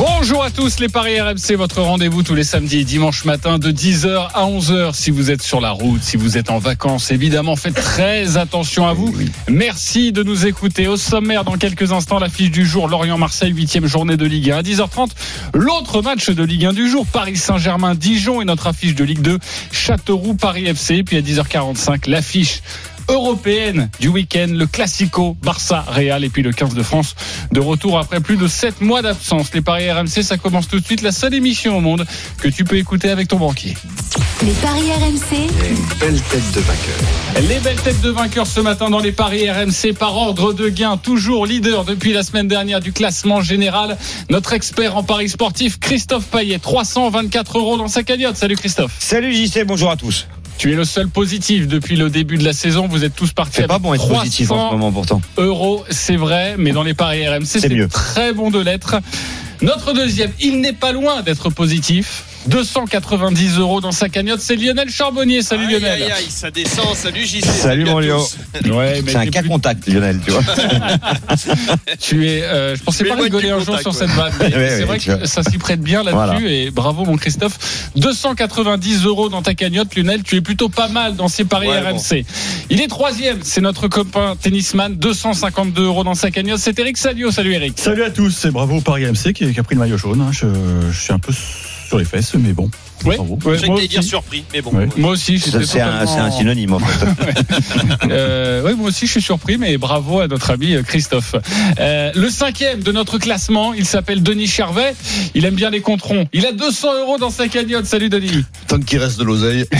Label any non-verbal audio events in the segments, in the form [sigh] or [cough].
Bonjour à tous les Paris RMC, votre rendez-vous tous les samedis et dimanches matin de 10h à 11h si vous êtes sur la route, si vous êtes en vacances. Évidemment, faites très attention à vous. Merci de nous écouter. Au sommaire, dans quelques instants, l'affiche du jour, Lorient-Marseille, 8 journée de Ligue 1. À 10h30, l'autre match de Ligue 1 du jour, Paris Saint-Germain-Dijon et notre affiche de Ligue 2, Châteauroux-Paris FC. Puis à 10h45, l'affiche européenne du week-end, le Classico Barça Real et puis le 15 de France de retour après plus de 7 mois d'absence. Les paris RMC, ça commence tout de suite, la seule émission au monde que tu peux écouter avec ton banquier. Les paris RMC, Belle tête de vainqueur. Les belles têtes de vainqueurs ce matin dans les paris RMC par ordre de gain, toujours leader depuis la semaine dernière du classement général. Notre expert en paris sportif, Christophe Payet, 324 euros dans sa cagnotte. Salut Christophe. Salut JC, bonjour à tous. Tu es le seul positif depuis le début de la saison. Vous êtes tous partis C'est pas bon être 300 positif en ce moment pourtant. euros, c'est vrai, mais dans les paris RMC, c'est très bon de l'être. Notre deuxième, il n'est pas loin d'être positif. 290 euros dans sa cagnotte, c'est Lionel Charbonnier. Salut Aïe, Lionel. aïe, aïe, ça descend. Salut JC. Salut, mon tous. [laughs] Ouais, mais C'est un cas plus- contact Lionel, tu vois. [laughs] Tu es, euh, je pensais Mais pas rigoler un jour contact, sur ouais. cette vanne. mais [laughs] Ouais, c'est vrai que ça s'y prête bien là-dessus Voilà. et bravo mon Christophe. 290 euros dans ta cagnotte, Lionel. Tu es plutôt pas mal dans ces paris Ouais, RMC. Il est troisième, c'est notre copain tennisman. 252 euros dans sa cagnotte. C'est Eric Salio. Salut Eric. Salut à tous, c'est bravo Paris MC qui, qui a pris le maillot jaune. hein. Je, je suis un peu sur les fesses, mais bon. Ouais, Bravo. ouais, Je moi, dire aussi. surpris, mais bon. Ouais. moi aussi, C'est un, totalement- c'est un synonyme en fait. [laughs] Euh, oui, moi aussi, je suis surpris, mais bravo à notre ami euh, Christophe. Euh, le cinquième de notre classement, il s'appelle Denis Charvet. Il aime bien les controns. Il a 200 euros dans sa cagnotte. Salut Denis. Tant qu'il reste de l'oseille. [laughs]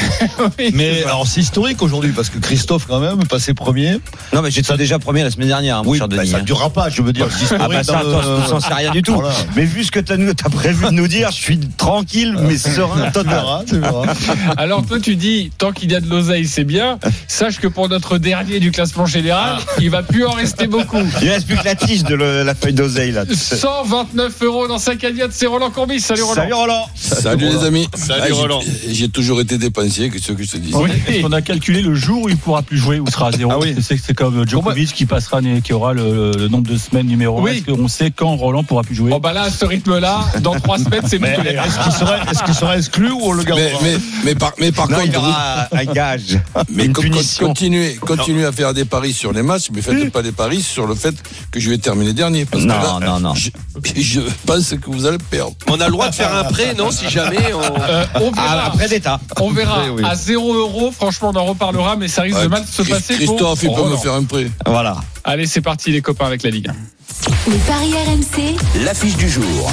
Oui, Mais alors c'est historique aujourd'hui parce que Christophe quand même passé premier. Non mais j'étais déjà premier la semaine dernière, hein, Oui, cher bah, Denis. ça hein. ne durera pas, je veux dire. Ah bah ça, dans toi, le- tu sais rien du tout. Voilà. Mais vu ce que t'as as prévu de nous dire, je suis tranquille mais serein Tu [laughs] total. verras, tu verras. Alors toi, tu dis, tant qu'il y a de l'oseille, c'est bien. Sache que pour notre dernier du classement général, il va plus en rester beaucoup. Il reste plus que la tige de le- la feuille d'oseille là. 129 euros dans sa cagnotte, c'est Roland Courbis. Salut Roland. Salut Roland. Salut les amis. Salut, Ah, j'ai- Roland. J'ai toujours été dépensier, qu'est-ce que je te dis Oui. On a calculé le jour où il pourra plus jouer, où il sera à zéro. Ah oui. C'est c'est comme Djokovic qui passera, qui aura le, le nombre de semaines numéro 1. Oui. Est-ce qu'on sait quand Roland pourra plus jouer Oh bah là, à ce rythme-là, dans trois semaines, c'est bouclé. est-ce qu'il sera, est-ce qu'il sera exclu ou on le mais, gardera mais, mais par, mais par Non, il contre, aura un gage. [laughs] mais une co- co- punition. continuez, continuez à faire des paris sur les matchs, mais faites pas des paris sur le fait que je vais terminer dernier. Parce Non, que là, non, non. Je, [laughs] je pense que vous allez perdre. On a le droit de faire un prêt, non Si jamais on. Euh, on verra. Ah, après d'état. On verra. [laughs] Oui, oui. À 0 euros, franchement, on en reparlera, mais ça risque de mal se Christ- passer. Christophe, il peut me faire un prêt. Voilà. Allez, c'est parti, les copains, avec la Ligue 1. les paris RMC, L'affiche du jour.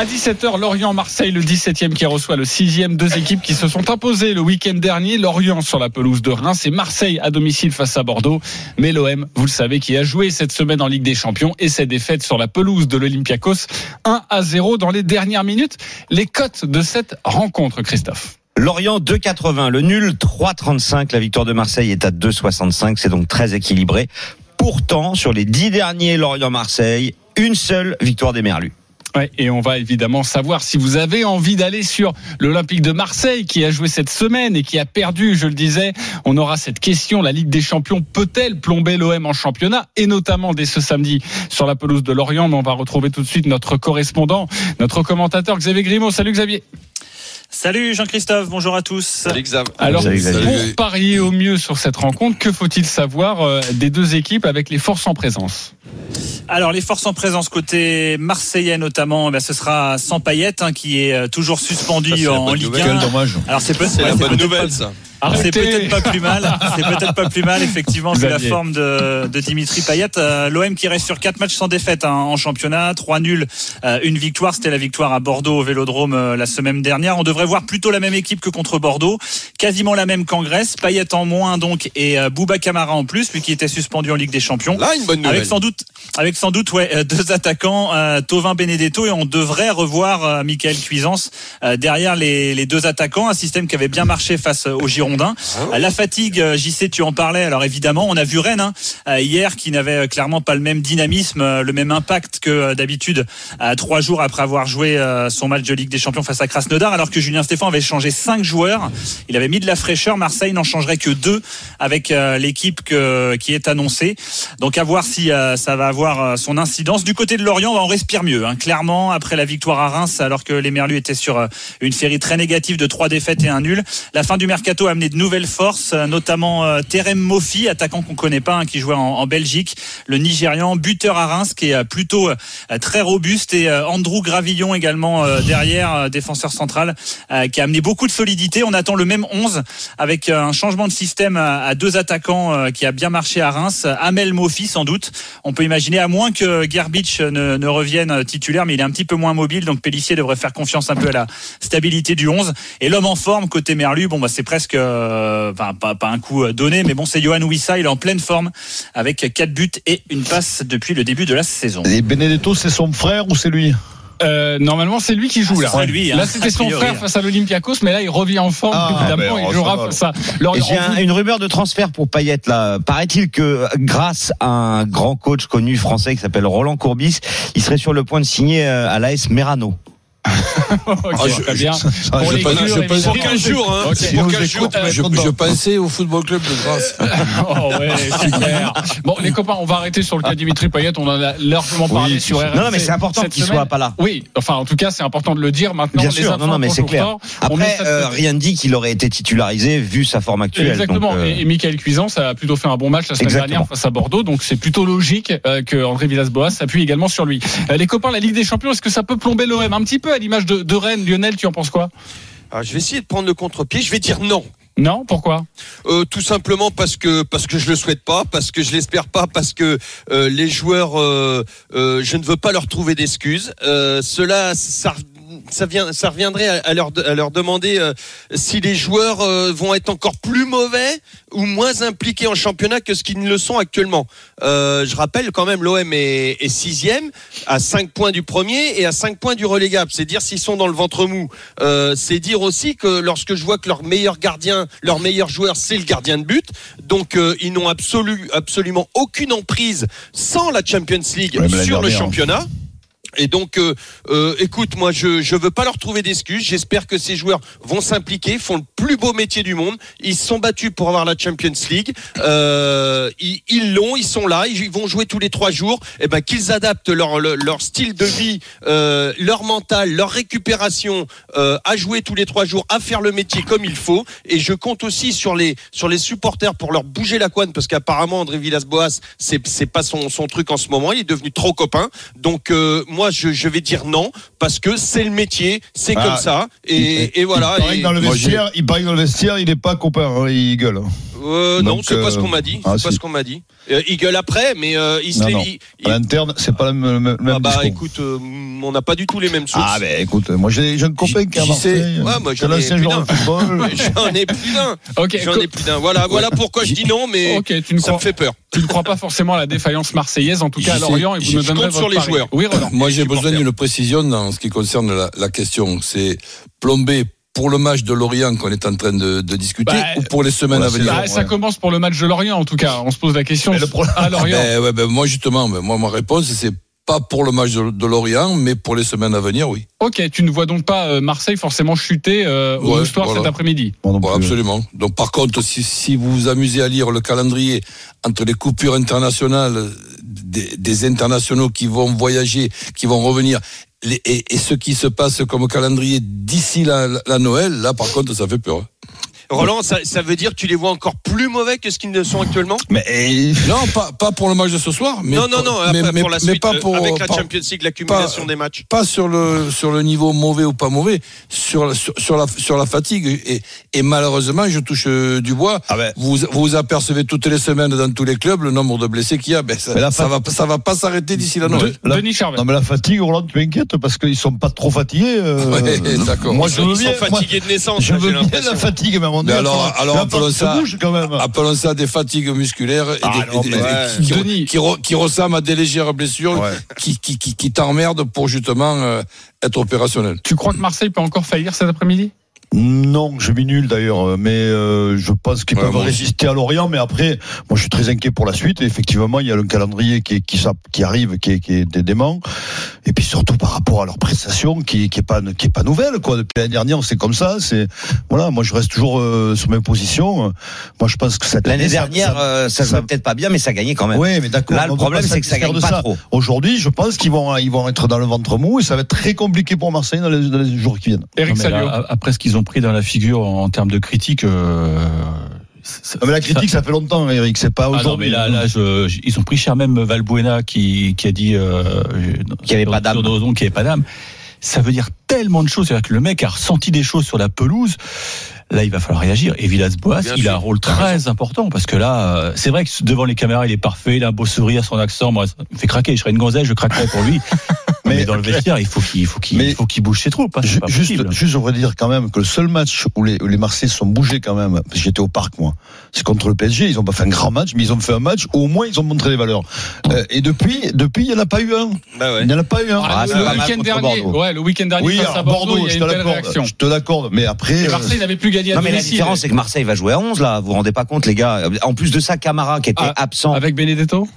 À 17h, Lorient-Marseille, le 17e qui reçoit le 6e. Deux équipes qui se sont imposées le week-end dernier. Lorient sur la pelouse de Reims et Marseille à domicile face à Bordeaux. Mais l'OM, vous le savez, qui a joué cette semaine en Ligue des Champions et ses défaites sur la pelouse de l'Olympiakos 1 à 0 dans les dernières minutes. Les cotes de cette rencontre, Christophe. Lorient 2,80, le nul 3,35, la victoire de Marseille est à 2,65, c'est donc très équilibré. Pourtant, sur les dix derniers Lorient-Marseille, une seule victoire des Merlus. Ouais, et on va évidemment savoir si vous avez envie d'aller sur l'Olympique de Marseille qui a joué cette semaine et qui a perdu, je le disais. On aura cette question, la Ligue des Champions peut-elle plomber l'OM en championnat et notamment dès ce samedi sur la pelouse de Lorient? Mais on va retrouver tout de suite notre correspondant, notre commentateur Xavier Grimaud. Salut Xavier. Salut Jean-Christophe, bonjour à tous. Salut. Alors, Salut, Xavier. pour parier au mieux sur cette rencontre, que faut-il savoir euh, des deux équipes avec les forces en présence? Alors les forces en présence côté marseillais notamment, eh ce sera sans Payette hein, qui est euh, toujours suspendu Ça, en Ligue nouvelle. 1. Quel dommage. Alors c'est ouais, la c'est bonne nouvelle, pas- ça. C'est Arrêtez. peut-être pas plus mal. C'est peut-être pas plus mal, effectivement, vu la forme de, de Dimitri Payet. Euh, L'OM qui reste sur quatre matchs sans défaite hein, en championnat, trois nuls, euh, une victoire. C'était la victoire à Bordeaux au Vélodrome euh, la semaine dernière. On devrait voir plutôt la même équipe que contre Bordeaux, quasiment la même qu'en Grèce. Payet en moins donc et euh, Bouba Camara en plus, lui qui était suspendu en Ligue des Champions. Là, une bonne nouvelle. Avec sans doute, avec sans doute, ouais, euh, deux attaquants, euh, Tovin Benedetto et on devrait revoir euh, Michael Cuisance euh, derrière les, les deux attaquants. Un système qui avait bien marché face aux Girondins. Girondins. La fatigue, euh, JC, tu en parlais. Alors évidemment, on a vu Rennes hein, euh, hier qui n'avait euh, clairement pas le même dynamisme, le même impact que d'habitude trois jours après avoir joué son match de Ligue des Champions face à Krasnodar, alors que Julien Stéphan avait changé cinq joueurs. Il avait mis de la fraîcheur. Marseille n'en changerait que deux avec l'équipe qui est annoncée. Donc à voir si ça va avoir son incidence. Du côté de Lorient, on respire mieux. hein. Clairement, après la victoire à Reims, alors que les Merlus étaient sur une série très négative de trois défaites et un nul. La fin du mercato a de nouvelles forces, euh, notamment euh, Terem Mofi, attaquant qu'on connaît pas, hein, qui jouait en, Belgique, le Nigérian, buteur à Reims, qui est euh, plutôt euh, très robuste, et Andrew Gravillon également derrière, défenseur central, qui a amené beaucoup de solidité. On attend le même 11 avec un changement de système à, deux attaquants qui a bien marché à Reims. Amel Mofi sans doute. On peut imaginer, à moins que Gerbic ne, ne revienne titulaire, mais il est un petit peu moins mobile, donc Pellissier devrait faire confiance un peu à la stabilité du 11. Et l'homme en forme côté Merlu, bon bah c'est presque, euh, enfin pas, pas un coup euh, donné, mais bon c'est Johan Wissa, il est en pleine forme avec quatre buts et une passe depuis le début de la saison. Et Benedetto, c'est son frère ou c'est lui? Euh, normalement, c'est lui qui joue Ah, là. lui, hein, là, c'était son frère face à l'Olympiakos, mais là, il revient en forme. Ah, évidemment, ben, il oh, jouera va. face à. J'ai un- une rumeur de transfert pour Payet là. Paraît-il que grâce à un grand coach connu français qui s'appelle Roland Courbis, il serait sur le point de signer à l'AS Merano. Ah, je- très bien. Ça, Pour je les pense- cures, je pense- évidemment. Pour 15 jours, hein. Ok. C'est Si pour nous 15 écoute, jours. mais je, content. je pensais au football club de Grasse. [laughs] Oh ouais, super. Bon, les copains, on va arrêter sur le cas Dimitri Payet. On en a largement parlé Oui, sur RMC. Non, mais c'est important qu'il soit pas là. Oui, enfin, en tout cas, c'est important de le dire maintenant. Bien les sûr, non, non, mais c'est clair. Après, ça euh, rien ne dit qu'il aurait été titularisé vu sa forme actuelle. Exactement. Donc, euh, Et, Michael Cuisance a plutôt fait un bon match la semaine Exactement. dernière face à Bordeaux, donc c'est plutôt logique euh, que André Villas-Boas s'appuie également sur lui. Les copains, la Ligue des Champions, est-ce que ça peut plomber l'OM un petit peu? À l'image de, de Rennes Lionel, tu en penses quoi? Alors, je vais essayer de prendre le contre-pied. Je vais dire non. Non? Pourquoi? Euh, tout simplement parce que parce que je le souhaite pas, parce que je l'espère pas, parce que euh, les joueurs, euh, je ne veux pas leur trouver d'excuses. Cela, ça, ça vient, ça reviendrait à, à leur de- à leur demander euh, si les joueurs euh, vont être encore plus mauvais ou moins impliqués en championnat que ce qu'ils ne le sont actuellement. Euh, je rappelle quand même l'OM est, est sixième à 5 points du premier et à 5 points du relégable. C'est dire s'ils sont dans le ventre mou. C'est dire aussi que lorsque je vois que leur meilleur gardien, leur meilleur joueur, c'est le gardien de but, donc ils n'ont absolu, absolument aucune emprise sans la Champions League Ouais, sur le dernière, championnat. Et donc, euh, euh, écoute, moi, je je veux pas leur trouver d'excuses. J'espère que ces joueurs vont s'impliquer, font le plus beau métier du monde. Ils se sont battus pour avoir la Champions League. Euh, ils l'ont, ils sont là, ils vont jouer tous les trois jours. Et ben qu'ils adaptent leur leur, style de vie, euh, leur mental, leur récupération euh, à jouer tous les trois jours, à faire le métier comme il faut. Et je compte aussi sur les sur les supporters pour leur bouger la couenne parce qu'apparemment André Villas-Boas c'est c'est pas son son truc en ce moment. Il est devenu trop copain. Donc euh, moi je, je vais dire non parce que c'est le métier, c'est Ah, comme ça. Et, et voilà. Il paraît Et- que dans le vestiaire, il paraît que dans le vestiaire, il est pas copain, hein, il gueule. Euh, non, c'est pas euh, ce qu'on m'a dit. ah, c'est pas si. ce qu'on m'a dit. Euh, il gueule après, mais euh, il se Non, l'est- non. il- il- À l'interne, c'est pas le même, le même Ah bah discours. écoute, euh, on n'a pas du tout les mêmes sources. Ah ben écoute, moi j'ai un copain qui sais. Marseille. Ouais, moi, j'en ai plus joueur de d'un. football. [laughs] J'en ai plus d'un. J'en ai plus d'un. Voilà, voilà pourquoi je dis non, mais ok, tu ne ça me crois, fait peur. tu ne crois pas forcément à la défaillance marseillaise, en tout cas à. Lorient, et vous me je donnerez compte sur les joueurs. Oui. Moi, j'ai besoin d'une précision dans ce qui concerne la, la question. C'est plomber pour le match de Lorient qu'on est en train de, de discuter Bah, ou pour les semaines à venir Bah, Ça commence pour le match de Lorient, en tout cas. On se pose la question Mais le problème- à Lorient. Ben, ouais, ben, moi, justement, ben, moi, ma réponse, c'est pas pour le match de, de Lorient, mais pour les semaines à venir, oui. Ok, tu ne vois donc pas euh, Marseille forcément chuter euh, au Ouais, Moustoir voilà. cet après-midi. Bon, absolument. Donc, par contre, si, si vous vous amusez à lire le calendrier entre les coupures internationales des, des internationaux qui vont voyager, qui vont revenir, et, ce qui se passe comme calendrier d'ici la, Noël, là, par contre, ça fait peur. Hein. Roland, ça, ça veut dire que tu les vois encore plus mauvais que ce qu'ils ne sont actuellement? Mais eh, Non, pas, pas pour le match de ce soir, mais Non, non, non, mais, mais- pour la mais suite, pas euh, pour, avec la pas- Champions League, l'accumulation des matchs. pas sur le sur le niveau mauvais ou pas mauvais, sur la- sur, sur la sur la fatigue et, et malheureusement, je touche euh, du bois. Ah ben. Vous vous apercevez toutes les semaines dans tous les clubs le nombre de blessés qu'il y a. Ben ça, Mais la ça va ça va pas s'arrêter d'ici la Noël. De- la- Denis Charvet. non mais la fatigue, Roland, tu m'inquiètes parce qu'ils sont pas trop fatigués. euh, [laughs] Ouais, d'accord. Moi je sont, veux sont bien. moi, fatigués de naissance. je là, veux bien la fatigue, mais à moment Mais donné, alors- alors appelons ça- bouge quand même. Appelons ça des fatigues musculaires et Ah des, non, et des- mais et ouais. qui, qui, Denis. qui re- qui ressemblent à des légères blessures Ouais. qui, qui, qui, qui t'emmerdent pour justement euh, être opérationnel. Tu crois que Marseille peut encore faillir cet après-midi? Non, je mis nul d'ailleurs, mais euh, je pense qu'ils Ouais, peuvent résister à Lorient. Mais après, moi, je suis très inquiet pour la suite. Et effectivement, il y a le calendrier qui, arrive, qui est, qui est dé- dément. Et puis surtout par rapport à leur prestation, qui, qui est pas, qui est pas nouvelle, quoi. Depuis l'année dernière, c'est comme ça. C'est voilà. Moi, je reste toujours euh, sur mes positions. Moi, je pense que cette L'année ça- dernière, ça- euh, ça ça- peut-être pas bien, mais ça gagnait quand même. Oui, mais d'accord. Là, le problème, c'est que ça gagne pas trop. Aujourd'hui, je pense qu'ils vont, ils vont être dans le ventre mou et ça va être très compliqué pour Marseille dans les, dans les jours qui viennent. Eric Non, là, après ce qu'ils ont pris dans la figure en termes de critique. euh, ça- Non, mais la critique, ça fait longtemps, Eric. C'est pas Ah non, mais aujourd'hui. là, là je- je- ils ont pris cher même Valbuena qui, qui a dit euh, Qu'il y avait pas d'âme. qu'il n'y avait pas d'âme. Ça veut dire tellement de choses. C'est-à-dire que le mec a ressenti des choses sur la pelouse. Là, il va falloir réagir. Et Villas-Boas, il a un rôle très important parce que là, euh, c'est vrai que devant les caméras, il est parfait. Il a un beau sourire, son accent. Moi, ça me fait craquer. Je serais une gonzelle, je craquerais pour lui. Mais, Mais- dans le vestiaire, il faut qu'il faut qu'il Mais- il faut qu'il bouge ses troupes. hein. C'est Ju- pas Juste, juste, je voudrais dire quand même que le seul match où les, où les Marseillais se sont bougés quand même, parce que j'étais au parc moi, c'est contre le PSG. Ils ont pas fait un grand match, mais ils ont fait un match où au moins ils ont montré des valeurs. Euh, et depuis, depuis, il n'y en a pas eu un. Bah ouais. Il n'y en a pas eu un. Ah, c'est le week-end dernier, Bordeaux. ouais, le week-end dernier oui, face à à Bordeaux, il y a je une te l'accorde. réaction. Je te l'accorde. Mais après, Et euh, Marseille n'avait plus gagné à Non, mais la différence, c'est que Marseille va jouer à 11, là. Vous vous rendez pas compte, les gars. En plus de ça, Camara, qui était Ah, absent. Avec Benedetto?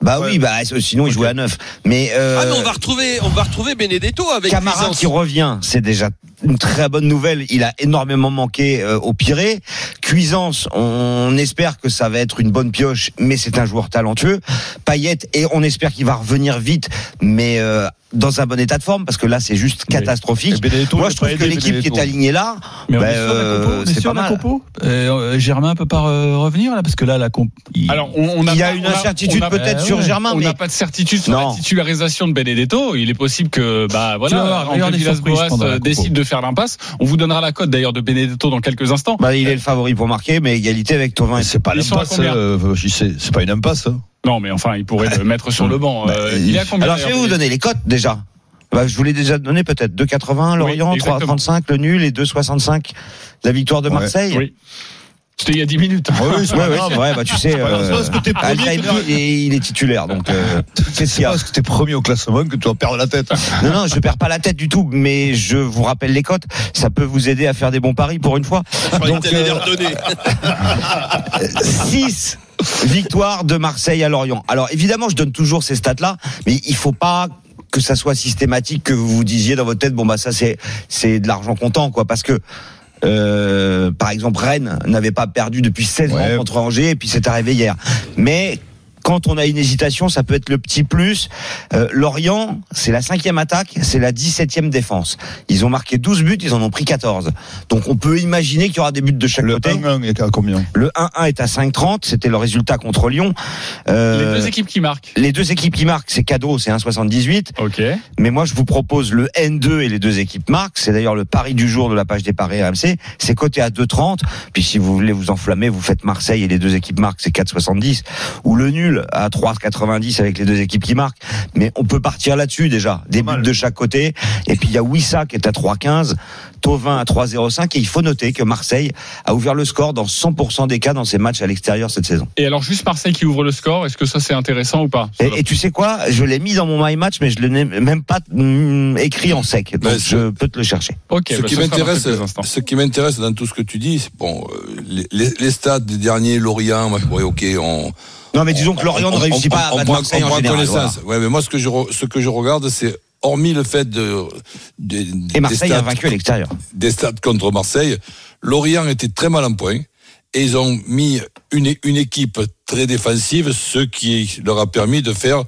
Bah Ouais. oui, bah, sinon, il jouait à 9. Mais, euh, Ah mais on va retrouver, on va retrouver Benedetto avec Camara qui revient, c'est déjà une très bonne nouvelle. Il a énormément manqué euh, au Pirée. Cuisance, on espère que ça va être une bonne pioche, mais c'est un joueur talentueux. Payet, et on espère qu'il va revenir vite, mais euh, dans un bon état de forme, parce que là, c'est juste Mais- catastrophique. Benedetto, Moi, je a trouve que l'équipe qui est alignée là, Mais bah, la euh, c'est pas mal. compo Euh, euh, Germain peut pas revenir là parce que là la comp. il- Alors, on, on a Il y a pas- une incertitude peut-être ouais, sur ouais. Germain, On mais n'a pas de certitude sur Non. la titularisation de Benedetto. Il est possible que, bah voilà, André Villas-Boas euh, décide de faire l'impasse. On vous donnera la cote d'ailleurs de Benedetto dans quelques instants. bah, il est le favori pour marquer, mais égalité avec Tovin. et c'est pas l'impasse. euh, c'est pas une impasse. Non, mais enfin, il pourrait le mettre sur le banc. Bah, Euh, il- à combien Alors, je vais vous donner les cotes déjà. Bah, je vous l'ai déjà donné peut-être 2,80 Lorient, exactement. 3,35 le nul et 2,65 la victoire de Ouais. Marseille. Oui. C'était il y a 10 minutes. Oui, oui, c'est Ouais, [laughs] pas ouais, bah, tu sais, euh, Alzheimer, il, est, il est titulaire, donc euh, [laughs] C'est qu'il y a pas parce que t'es premier au classement que tu vas perdre la tête. [laughs] non, non, je perds pas la tête du tout, mais je vous rappelle les cotes. Ça peut vous aider à faire des bons paris pour une fois. Je Donc, t'allais les euh, redonner. 6 victoires de Marseille à Lorient. Alors évidemment, je donne toujours ces stats-là, mais il faut pas que ça soit systématique, que vous vous disiez dans votre tête, bon bah ça c'est c'est de l'argent comptant, quoi, parce que euh, par exemple, Rennes n'avait pas perdu depuis 16 Ouais. ans contre Angers et puis c'est arrivé hier. Mais quand on a une hésitation, ça peut être le petit plus. Euh, Lorient, c'est la cinquième attaque, c'est la 17e défense. Ils ont marqué 12 buts, ils en ont pris 14. Donc on peut imaginer qu'il y aura des buts de chaque Le côté. 1-1 est à combien? Le 1-1 est à 5,30, c'était le résultat contre Lyon. Euh, Les deux équipes qui marquent. les deux équipes qui marquent, c'est cadeau, c'est 1,78. Ok. Mais moi, je vous propose le N2 et les deux équipes marquent. C'est d'ailleurs le pari du jour de la page des paris RMC. C'est coté à 2,30. Puis si vous voulez vous enflammer, vous faites Marseille et les deux équipes marquent, c'est 4,70. Ou le nul à 3,90 avec les deux équipes qui marquent. Mais on peut partir là-dessus déjà. Des buts de chaque côté. Et puis il y a Wissa qui est à 3,15. Tovin à 3,05. Et il faut noter que Marseille a ouvert le score dans 100% des cas dans ses matchs à l'extérieur cette saison. Et alors, juste Marseille qui ouvre le score, est-ce que ça c'est intéressant ou pas? Et, et tu sais quoi? Je l'ai mis dans mon My Match, mais je l'ai même pas mm, écrit en sec. Donc je peux te le chercher. Ok, ce bah, qui m'intéresse, ce qui m'intéresse dans tout ce que tu dis, c'est bon, euh, les, les, les stades des derniers, Lorient, ok, on. Non, mais disons que Lorient ne réussit pas à Marseille en général. connaissance. Ouais, mais moi, ce que je, ce que je regarde, c'est hormis le fait de, de- Et des Marseille a stades- vaincu à l'extérieur. des stades contre Marseille, Lorient était très mal en point et ils ont mis une, une équipe très défensive, ce qui leur a permis de faire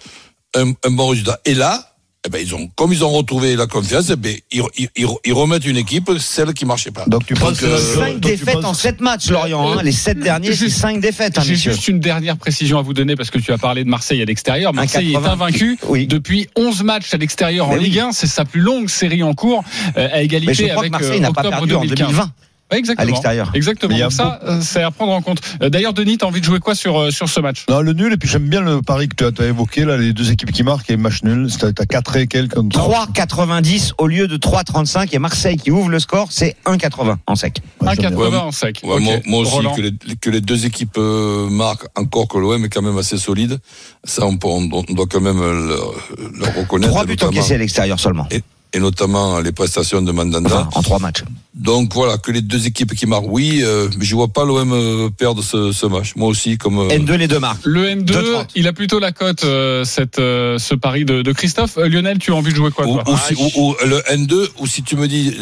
un, un bon résultat. Et là, eh ben, ils ont, comme ils ont retrouvé la confiance, eh ben, ils, ils- ils- remettent une équipe, celle qui marchait pas. Donc tu penses que euh, donc, 5 tu défaites penses- en 7 matchs, Lorient. hein. Les 7 derniers, c'est Juste- 5 défaites, hein, J'ai juste une dernière précision à vous donner parce que tu as parlé de Marseille à l'extérieur. Marseille est 1,80. invaincu Oui. depuis 11 matchs à l'extérieur en oui. Ligue 1. C'est sa plus longue série en cours euh, à Mais je égalité crois que avec Marseille euh, n'a pas octobre perdu en 2015. 2020 Ouais, exactement. à l'extérieur. Exactement. Donc ça, euh, c'est à prendre en compte. Euh, D'ailleurs, Denis, t'as envie de jouer quoi sur, euh, sur ce match? Non, le nul, et puis j'aime bien le pari que tu as, évoqué, là, les deux équipes qui marquent et match nul. À 4 et quelques. comme ça. 3,90 au lieu de 3,35 et Marseille qui ouvre le score, c'est 1,80 en sec. Ouais, j'aime 1,80 bien. en sec. Ouais, moi, moi aussi, que les, que les deux équipes marquent, encore que l'OM est quand même assez solide. Ça, on, peut- on doit- on doit quand même le, le reconnaître. 3 buts encaissés à l'extérieur seulement. et notamment les prestations de Mandanda. Enfin, en trois matchs. Donc voilà, que les deux équipes qui marquent, oui, euh, mais je vois pas l'OM euh, perdre ce, ce match. Moi aussi, comme euh, N2, les deux marques. Le N2, 2,30. il a plutôt la cote, euh, cette, euh, ce pari de, de Christophe. Euh, Lionel, tu as envie de jouer quoi, ou, toi? ou si- ou- ou le N2, ou si tu me dis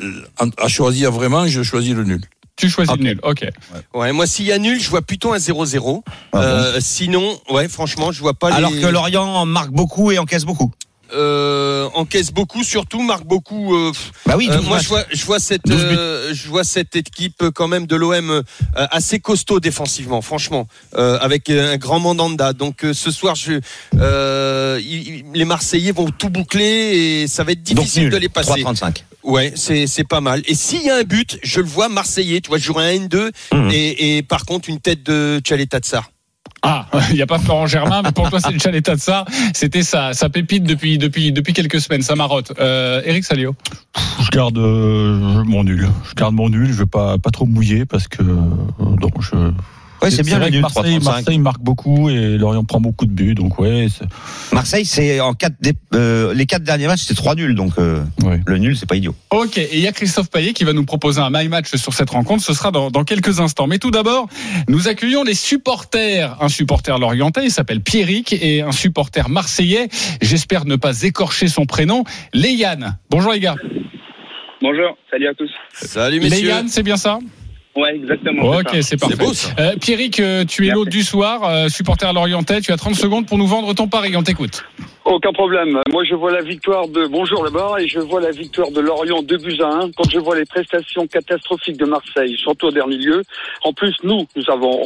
euh, à choisir vraiment, je choisis le nul. Tu choisis Ok. le nul. Ok. Ouais, moi s'il y a nul, je vois plutôt un 0-0. Ah bon? Sinon, ouais, franchement, je vois pas Alors les que Lorient marque beaucoup et encaisse beaucoup. Euh, encaisse beaucoup, surtout marque beaucoup. euh, Bah oui, euh, 12 moi, je vois, je vois cette, 12 buts. je vois cette équipe quand même de l'OM assez costaud défensivement, franchement, avec un grand mandanda. Donc ce soir, je, il- il- les Marseillais vont tout boucler et ça va être difficile nul. de les passer. 3,35. Ouais, c'est c'est pas mal. Et s'il y a un but, je le vois Marseillais. Tu vois, je jouerai un N2 Mhm. et, et par contre une tête de Tchaleta Tsar. Ah, [laughs] il n'y a pas Florent Germain, mais pour toi, c'est le Chaleta de ça. C'était ça, ça pépite depuis, quelques semaines, ça marotte. Euh, Eric Salio. Je garde euh, mon nul. Je garde mon nul. Je vais pas pas trop mouiller parce que euh, donc je. Ouais, c'est bien vrai que Marseille, 3,35. Marseille marque beaucoup et Lorient prend beaucoup de buts. Donc ouais, c'est- Marseille, c'est en quatre dé- euh, les quatre derniers matchs, c'est 3 nuls. Donc euh, ouais. le nul, c'est pas idiot. Ok, et il y a Christophe Payet qui va nous proposer un my match sur cette rencontre. Ce sera dans, dans quelques instants. Mais tout d'abord, nous accueillons les supporters. Un supporter lorientais, il s'appelle Pierrick, et un supporter marseillais. J'espère ne pas écorcher son prénom. Léyanne. Bonjour les gars. Bonjour, salut à tous. Salut messieurs. C'est bien ça? Ouais, exactement. Ok, c'est parfait. beau ça. Euh, Pierrick, euh, tu es l'hôte du soir, euh, supporter lorientais. Tu as 30 secondes pour nous vendre ton pari. On t'écoute. Aucun problème. Moi, je vois la victoire de Bonjour là-bas et je vois la victoire de Lorient 2 buts à 1. Quand je vois les prestations catastrophiques de Marseille, surtout au dernier lieu. En plus, nous, nous avons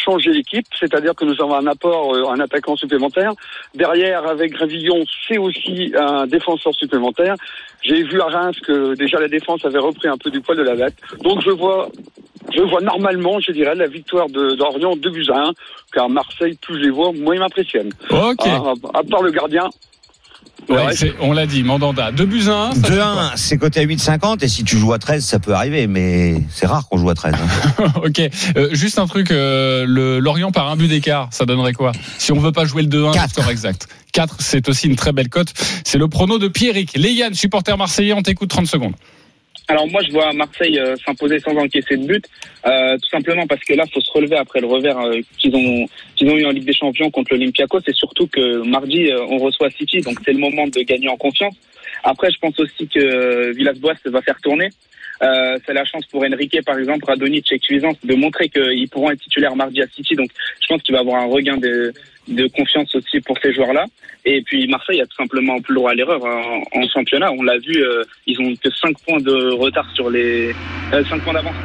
rechangé l'équipe, c'est-à-dire que nous avons un apport, euh, un attaquant supplémentaire. Derrière, avec Gravillon, c'est aussi un défenseur supplémentaire. J'ai vu à Reims que déjà la défense avait repris un peu du poil de la bête. Donc je vois, je vois normalement, je dirais, la victoire de d'Orient 2 buts à 1, car Marseille, plus je les vois, moins ils m'impressionnent. Ok. Ah, à, à part le gardien. Ouais, c'est- on l'a dit, Mandanda. 2 buts à 1. 2-1, c'est coté à 8,50 et si tu joues à 13, ça peut arriver, mais c'est rare qu'on joue à 13. hein. [laughs] ok. Euh, juste un truc, euh, le Lorient par un but d'écart, ça donnerait quoi? Si on veut pas jouer le 2-1, le Quatre. score exact. 4, c'est aussi une très belle cote. C'est le prono de Pierrick. Léyanne, supporter marseillais, on t'écoute 30 secondes. Alors moi, je vois Marseille euh, s'imposer sans encaisser de but, euh, tout simplement parce que là, faut se relever après le revers euh, qu'ils ont qu'ils ont eu en Ligue des Champions contre l'Olympiakos. C'est surtout que mardi, euh, on reçoit City, donc c'est le moment de gagner en confiance. Après, je pense aussi que Villas-Boas va faire tourner. Euh, c'est la chance pour Enrique, par exemple, Radonic et Cuisance de montrer qu'ils pourront être titulaires mardi à City. Donc, je pense qu'il va avoir un regain de, de confiance aussi pour ces joueurs-là. Et puis Marseille a tout simplement plus le droit à l'erreur en, en championnat. On l'a vu, euh, ils ont que 5 points de retard sur les euh, 5 points d'avance.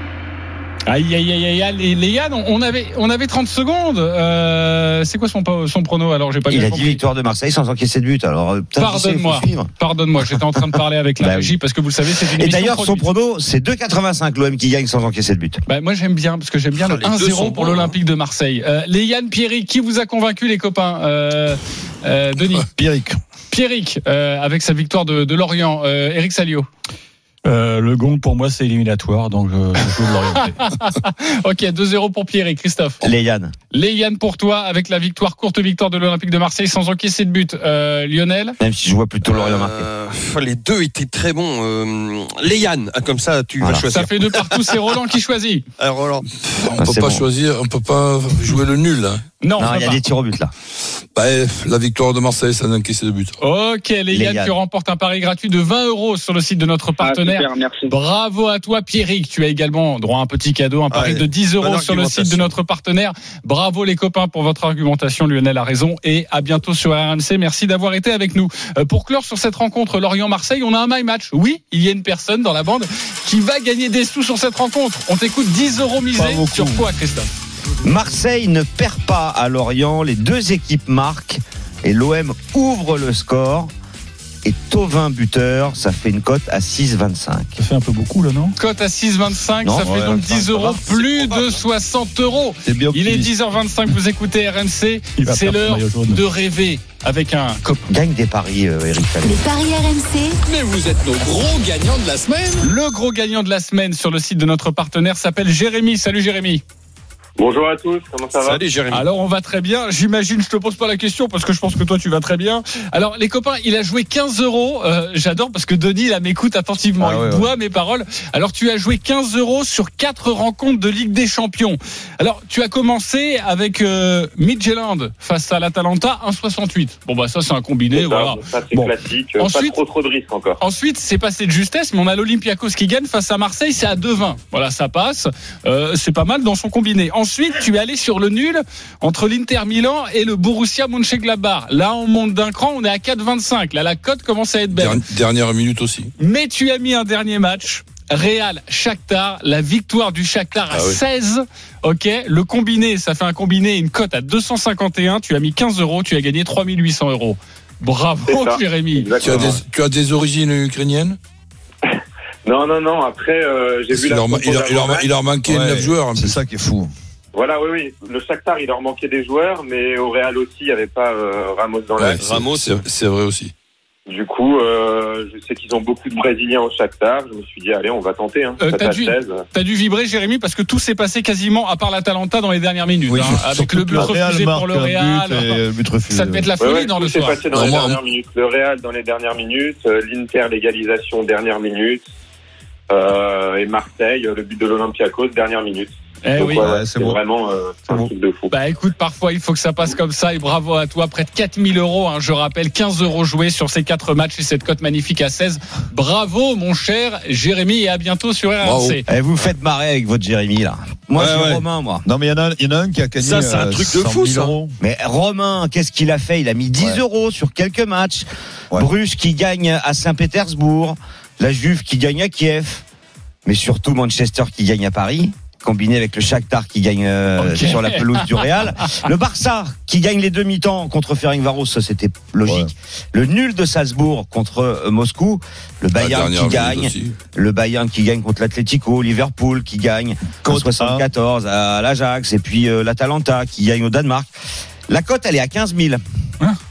Aïe, aïe, aïe, aïe, aïe. Léyanne, on on avait, on avait 30 secondes. Euh, c'est quoi son, son prono Alors, j'ai pas Il a dit victoire de Marseille sans encaisser de but. Alors, euh, Pardonne-moi. Pardonne-moi, j'étais en train de parler avec la [laughs] Bah régie parce que vous le savez, c'est une Et d'ailleurs, son prono, c'est 2,85 l'OM qui gagne sans encaisser de but. Bah, moi j'aime bien parce que j'aime bien Ah, le les deux 1-0 sont pour l'Olympique de Marseille. Euh, Léyanne Pierrick, qui vous a convaincu les copains? Euh, euh, Denis Pierrick. Pierrick euh, avec sa victoire de, de Lorient. Euh, Eric Salio. Euh, le gong pour moi c'est éliminatoire donc je, je joue de l'orienté. [laughs] Ok, 2-0 pour Pierrick. Christophe. Les Yann. Léyanne pour toi avec la victoire, courte victoire de l'Olympique de Marseille sans encaisser de but. Euh, Lionel. Même si je vois plutôt Lorient marqué. Euh, les deux étaient très bons. Euh, Yann, ah, comme ça tu Voilà. vas choisir. Ça fait deux partout, c'est Roland qui choisit. Alors, Roland. On Ah, peut c'est pas bon. choisir, on peut pas jouer le nul. hein. Non, il y a pas. des tirs au but là. Bah, la victoire de Marseille, ça n'a encaissé de but. Ok, Léyanne. tu remportes un pari gratuit de 20 euros sur le site de notre Ah, partenaire. super, merci. Bravo à toi, Pierrick. Tu as également droit à un petit cadeau, un pari Ouais, de 10 euros sur le site de notre partenaire. Bravo les copains pour votre argumentation. Lionel a raison. Et à bientôt sur RMC. Merci d'avoir été avec nous. Euh, Pour clore sur cette rencontre Lorient-Marseille, on a un my match. Oui, il y a une personne dans la bande qui va gagner des sous sur cette rencontre. On t'écoute 10 euros misés. Sur quoi, Christophe? Marseille ne perd pas à Lorient. Les deux équipes marquent et l'OM ouvre le score. Et Tovin buteur, ça fait une cote à 6,25. Ça fait un peu beaucoup là non? Cote à 6,25. Non, Ça fait ouais, donc ça 10 va, euros, plus de 60 euros. Bien Il est optimiste. 10h25. Vous écoutez RMC. C'est l'heure de rêver avec un copain. Gagne des paris, euh, Eric Fallet. Les paris RMC, Mais vous êtes nos gros gagnants de la semaine. Le gros gagnant de la semaine sur le site de notre partenaire s'appelle Jérémy. Salut Jérémy. Bonjour à tous, comment ça va Salut Jérémy. Alors on va très bien. J'imagine, je te pose pas la question parce que je pense que toi tu vas très bien. Alors les copains, il a joué 15 euros. Euh, J'adore parce que Denis là m'écoute attentivement. Ah il ouais, mes paroles. Alors tu as joué 15 euros sur quatre rencontres de Ligue des Champions. Alors tu as commencé avec euh, Midtjylland face à l'Atalanta 1,68. Bon bah ça c'est un combiné. Ça, Voilà. Ça, c'est Bon. classique. Ensuite- pas trop trop de risques encore. Ensuite, c'est passé de justesse, mais on a l'Olympiakos qui gagne face à Marseille, c'est à 2,20. Voilà, ça passe. Euh, c'est pas mal dans son combiné. Ensuite, tu es allé sur le nul entre l'Inter Milan et le Borussia Mönchengladbach. Là, on monte d'un cran, on est à 4,25. Là, la cote commence à être belle. Der- Dernière minute aussi. Mais tu as mis un dernier match. Real Shakhtar, la victoire du Shakhtar à Ah oui. 16. Ok, le combiné, ça fait un combiné, une cote à 251. Tu as mis 15 euros, tu as gagné 3800 euros. Bravo. Jérémy. Tu as, des, tu as des origines ukrainiennes? Non, non, non. Après, euh, j'ai vu qu'il la leur, il, il, il manquait Ouais, 9 joueurs. C'est ça qui est fou. Voilà, oui, oui. Le Shakhtar, il leur manquait des joueurs, mais au Real aussi, il n'y avait pas euh, Ramos dans Ouais, l'axe. c'est- Ramos. c'est vrai aussi. Du coup, euh, je sais qu'ils ont beaucoup de Brésiliens au Shakhtar. Je me suis dit, allez, on va tenter. Hein. Euh, t'as t'a dû- 16. T'as dû vibrer, Jérémy, parce que tout s'est passé quasiment à part l'Atalanta dans les dernières minutes. Oui, hein, avec le but refusé pour le Real. but et but refusé. Ça devait être la Ouais, folie ouais, dans tout le s'est soir. passé dans Non, les moi, dernières minutes. Le Real dans les dernières minutes, euh, l'Inter l'égalisation dernière minute, euh, et Marseille le but de l'Olympiakos dernière minute. Eh Donc, oui. ouais, c'est vraiment euh, c'est un truc de fou. Bah écoute, parfois il faut que ça passe comme ça et bravo à toi. Près de 4000 euros, hein, je rappelle, 15 euros joués sur ces quatre matchs et cette cote magnifique à 16. Bravo mon cher Jérémy et à bientôt sur. RMC. Eh, vous me faites marrer avec votre Jérémy là. Moi, Ouais, je suis ouais. Romain, moi. Non, mais il y, en a- il y en a un qui a gagné Ça, c'est un euh, truc de 100 fou, 000 ça. euros. Mais Romain, qu'est-ce qu'il a fait? Il a mis 10 Ouais. euros sur quelques matchs. Ouais. Bruges qui gagne à Saint-Pétersbourg, la Juve qui gagne à Kiev, mais surtout Manchester qui gagne à Paris. Combiné avec le Shakhtar qui gagne euh, sur la pelouse du Real, [laughs] le Barça qui gagne les demi-temps contre Ferencvaros, ça c'était logique. Le nul de Salzbourg contre euh, Moscou, le Bayern qui gagne, aussi. le Bayern qui gagne contre l'Atlético, Liverpool qui gagne Contre 74 à l'Ajax et puis euh, l'Atalanta qui gagne au Danemark. La cote elle est à 15 000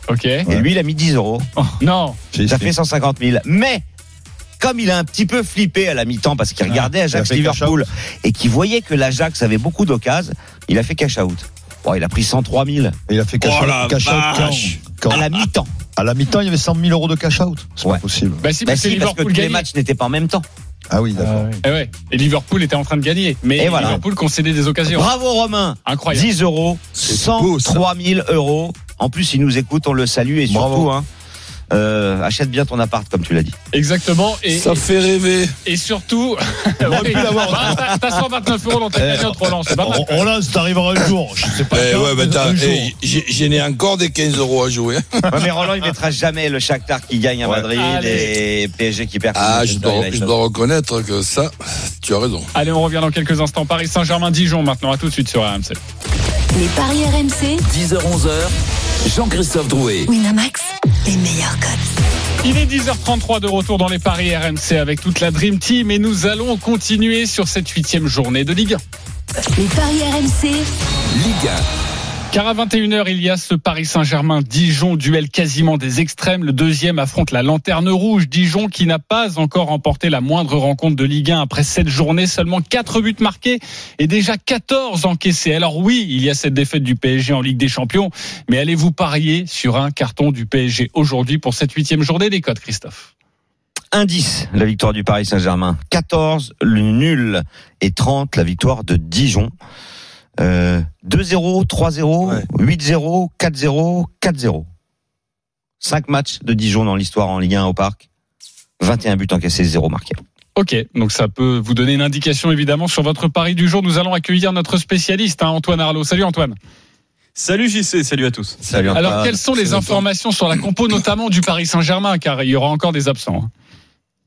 Ok. et lui il a mis 10 euros. Non. Ça fait 150 000. Mais comme il a un petit peu flippé à la mi-temps parce qu'il regardait Ajax Liverpool et qu'il voyait que l'Ajax avait beaucoup d'occasions, il a fait cash out. Bon, il a pris 103 000 Et il a fait cash, Oh out- cash out quand, à la mi-temps. À la mi-temps, il y avait 100 000 euros de cash out. C'est Ouais. pas possible. Bah si, Bah parce que si, parce que Liverpool tous les matchs n'étaient pas en même temps. Ah oui, d'accord. Ouais. Et Liverpool était en train de gagner, mais Et voilà. Liverpool concédait des occasions. Bravo Romain. Incroyable. 10 euros, C'est beau, ça. 103 000 euros. En plus, il nous écoute, on le salue et Bravo. surtout, hein, euh, achète bien ton appart comme tu l'as dit. Exactement. Et, Ça fait rêver. et surtout, [laughs] Oui, bah, t'as- t'as 129 euros dans ta cagnotte, Roland. C'est pas mal. On, on lance, t'arriveras un jour. Je sais pas. Eh quand, ouais, mais t'as- un jour. eh, j'ai j'ai n'ai encore des 15 euros à jouer. [laughs] Ouais, mais Roland, il mettra jamais le Shakhtar qui gagne à. Madrid Allez. et PSG qui perd. Ah, je dois, je dois reconnaître que ça, tu as raison. Allez, on revient dans quelques instants. Paris Saint-Germain-Dijon maintenant. À tout de suite sur RMC. Les paris RMC, 10h-11h, Jean-Christophe Drouet. Winamax. Il est 10h33 de retour dans les paris RMC avec toute la Dream Team et nous allons continuer sur cette huitième journée de Ligue 1. Les paris RMC, Ligue 1. Car à 21h, il y a ce Paris Saint-Germain-Dijon, duel quasiment des extrêmes. Le deuxième affronte la Lanterne Rouge. Dijon qui n'a pas encore remporté la moindre rencontre de Ligue 1 après cette journée. Seulement 4 buts marqués et déjà 14 encaissés. Alors oui, il y a cette défaite du PSG en Ligue des Champions. Mais allez-vous parier sur un carton du PSG aujourd'hui pour cette huitième journée des codes, Christophe? Indice, la victoire du Paris Saint-Germain. 14, le nul et 30, la victoire de Dijon. Euh, 2-0, 3-0, Ouais. 8-0, 4-0, 4-0. 5 matchs de Dijon dans l'histoire en Ligue 1 au Parc. 21 buts encaissés, 0 marqués. Ok, donc ça peut vous donner une indication évidemment sur votre pari du jour. Nous allons accueillir notre spécialiste, hein, Antoine Arlot. Salut Antoine. Salut JC, salut à tous. Salut Alors quelles sont les informations sur la compo notamment du Paris Saint-Germain car il y aura encore des absents. hein.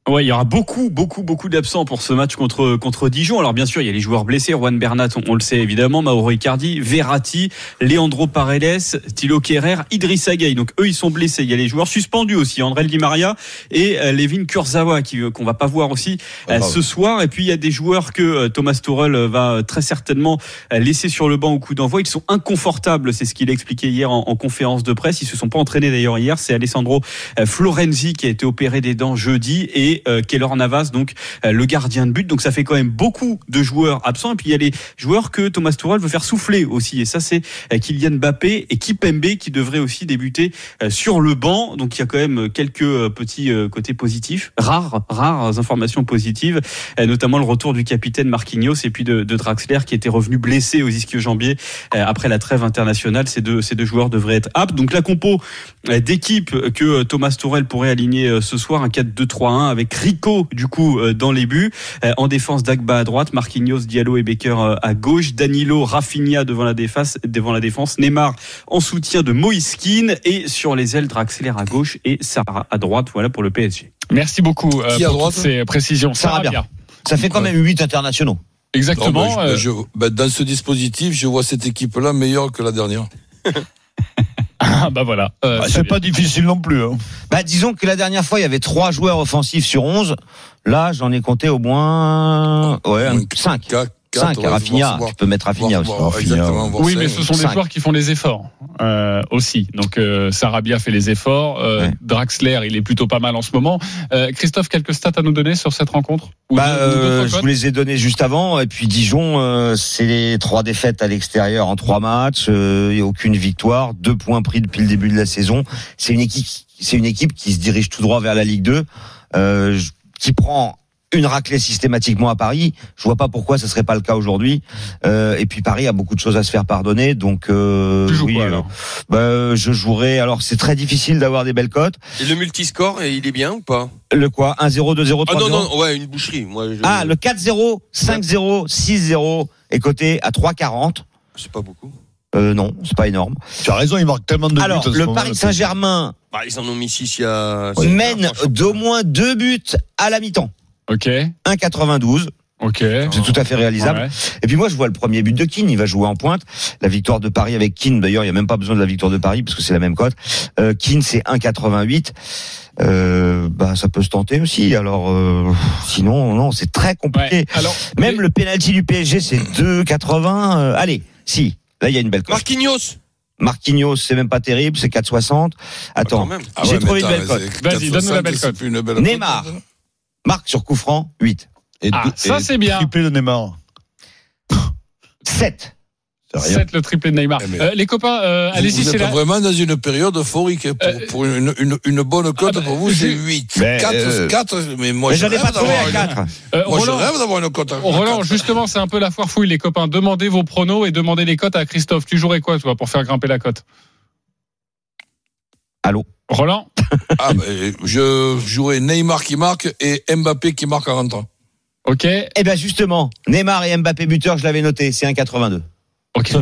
Ouais, il y aura beaucoup, beaucoup, beaucoup d'absents pour ce match contre contre Dijon. Alors bien sûr, il y a les joueurs blessés. Juan Bernat, on, on le sait évidemment. Mauro Icardi, Verratti, Leandro Paredes, Thilo Kerrer, Idrissa Gueye. Donc eux, ils sont blessés. Il y a les joueurs suspendus aussi, André Di Maria et euh, Levin Kurzawa, qui euh, qu'on va pas voir aussi euh, ce soir. Et puis il y a des joueurs que euh, Thomas Tuchel va très certainement laisser sur le banc au coup d'envoi. Ils sont inconfortables, c'est ce qu'il a expliqué hier en, en conférence de presse. Ils se sont pas entraînés d'ailleurs hier. C'est Alessandro Florenzi qui a été opéré des dents jeudi et et euh, Navas, donc euh, le gardien de but. Donc ça fait quand même beaucoup de joueurs absents. Et puis il y a les joueurs que Thomas Tuchel veut faire souffler aussi. Et ça c'est euh, Kylian Mbappé et Kipembe qui devraient aussi débuter sur le banc. Donc il y a quand même quelques petits côtés positifs, rares, rares informations positives, notamment le retour du capitaine Marquinhos et puis de, Draxler qui était revenu blessé aux ischio-jambiers après la trêve internationale. Ces deux, ces deux joueurs devraient être aptes. Donc la compo d'équipe que Thomas Tourel pourrait aligner ce soir, un 4-2-3-1 avec Rico du coup euh, dans les buts, Euh, en défense Dagba à droite, Marquinhos, Diallo et Baker euh, à gauche, Danilo, Rafinha devant la défense, devant la défense, Neymar en soutien de Moïse Kean et sur les ailes Draxler à gauche et Sarah à droite. Voilà pour le PSG. Merci beaucoup euh, Qui à pour droite? toutes ces précisions. Sarabia. Sarabia. Ça fait quand même 8 internationaux. Exactement. Non, je- je- bah, dans ce dispositif, je vois cette équipe-là meilleure que la dernière. [laughs] ah, [laughs] bah voilà. Euh, Bah, très c'est pas difficile non plus. Hein. Bah, disons que la dernière fois, il y avait trois joueurs offensifs sur 11. Là, j'en ai compté au moins, ouais, 5. 5 ouais, Rafinha. voir- tu peux mettre Rafinha aussi. voir Oui, cinq. mais ce sont des joueurs qui font les efforts euh, aussi. Donc euh, Sarabia fait les efforts. Euh, Ouais. Draxler, il est plutôt pas mal en ce moment. Euh, Christophe, quelques stats à nous donner sur cette rencontre Bah, euh, je vous les ai donnés juste avant. Et puis Dijon, euh, c'est les trois défaites à l'extérieur en trois matchs. euh, a aucune victoire, deux points pris depuis le début de la saison. C'est une équipe, c'est une équipe qui se dirige tout droit vers la Ligue 2, euh, qui prend une raclée systématiquement à Paris. Je vois pas pourquoi ce serait pas le cas aujourd'hui. Euh, et puis Paris a beaucoup de choses à se faire pardonner. Donc euh, Tu joues oui, quoi, euh, alors bah, je jouerai. Alors c'est très difficile d'avoir des belles cotes. Et le multiscore, il est bien ou pas? Le quoi? 1-0, 2-0, 3-0 Ah non, non, ouais, une boucherie. Moi, je- Ah, le 4-0, 5-0, 6-0 est coté à 3,40. C'est pas beaucoup. Euh, non, c'est pas énorme. Tu as raison, il marque tellement de Alors, buts. ce le Paris Saint-Germain Bah, ils en ont mis 6 il y a. mène d'au moins deux buts à la mi-temps. Ok, 1,92. ok. C'est tout à fait réalisable. Ouais. Et puis moi, je vois le premier but de Keane. Il va jouer en pointe. La victoire de Paris avec Keane, d'ailleurs, il n'y a même pas besoin de la victoire de Paris parce que c'est la même cote. Euh, Keane, c'est 1,88. Euh, bah, ça peut se tenter aussi. Alors, euh, sinon, non, c'est très compliqué. Ouais. Alors, Même le penalty du PSG, c'est 2,80. Euh, allez, si. Là, il y a une belle cote. Marquinhos Marquinhos, c'est même pas terrible, c'est 4,60. Quand Attends, même. Ah j'ai ouais, trouvé une belle cote. Vas-y, donne-nous la 4,60, belle cote. plus une belle Neymar. Marc sur coup franc, 8. Et Ah, ça, c'est bien. Triplé de Neymar. [laughs] 7. C'est rien. 7 le triplé de Neymar. Eh, Euh, les copains, euh, Vous- allez-y, c'est êtes là. vraiment dans une période euphorique. Pour, Euh, pour une, une, une bonne cote, ah bah, pour vous, je- c'est 8. Mais, 4, euh, 4, mais moi, Mais je j'en ai rêve pas à une- 4. Euh, Moi, je Roland, rêve d'avoir une cote à Roland, quatre. justement, c'est un peu la foire fouille, les copains. Demandez vos pronos et demandez les cotes à Christophe. Tu jouerais quoi, toi, pour faire grimper la cote? Allô Roland Ah, ben, je jouerais Neymar qui marque et Mbappé qui marque à rentrant. Ok. Eh ben justement, Neymar et Mbappé buteur, je l'avais noté, c'est 1,82. Ok. Ouais,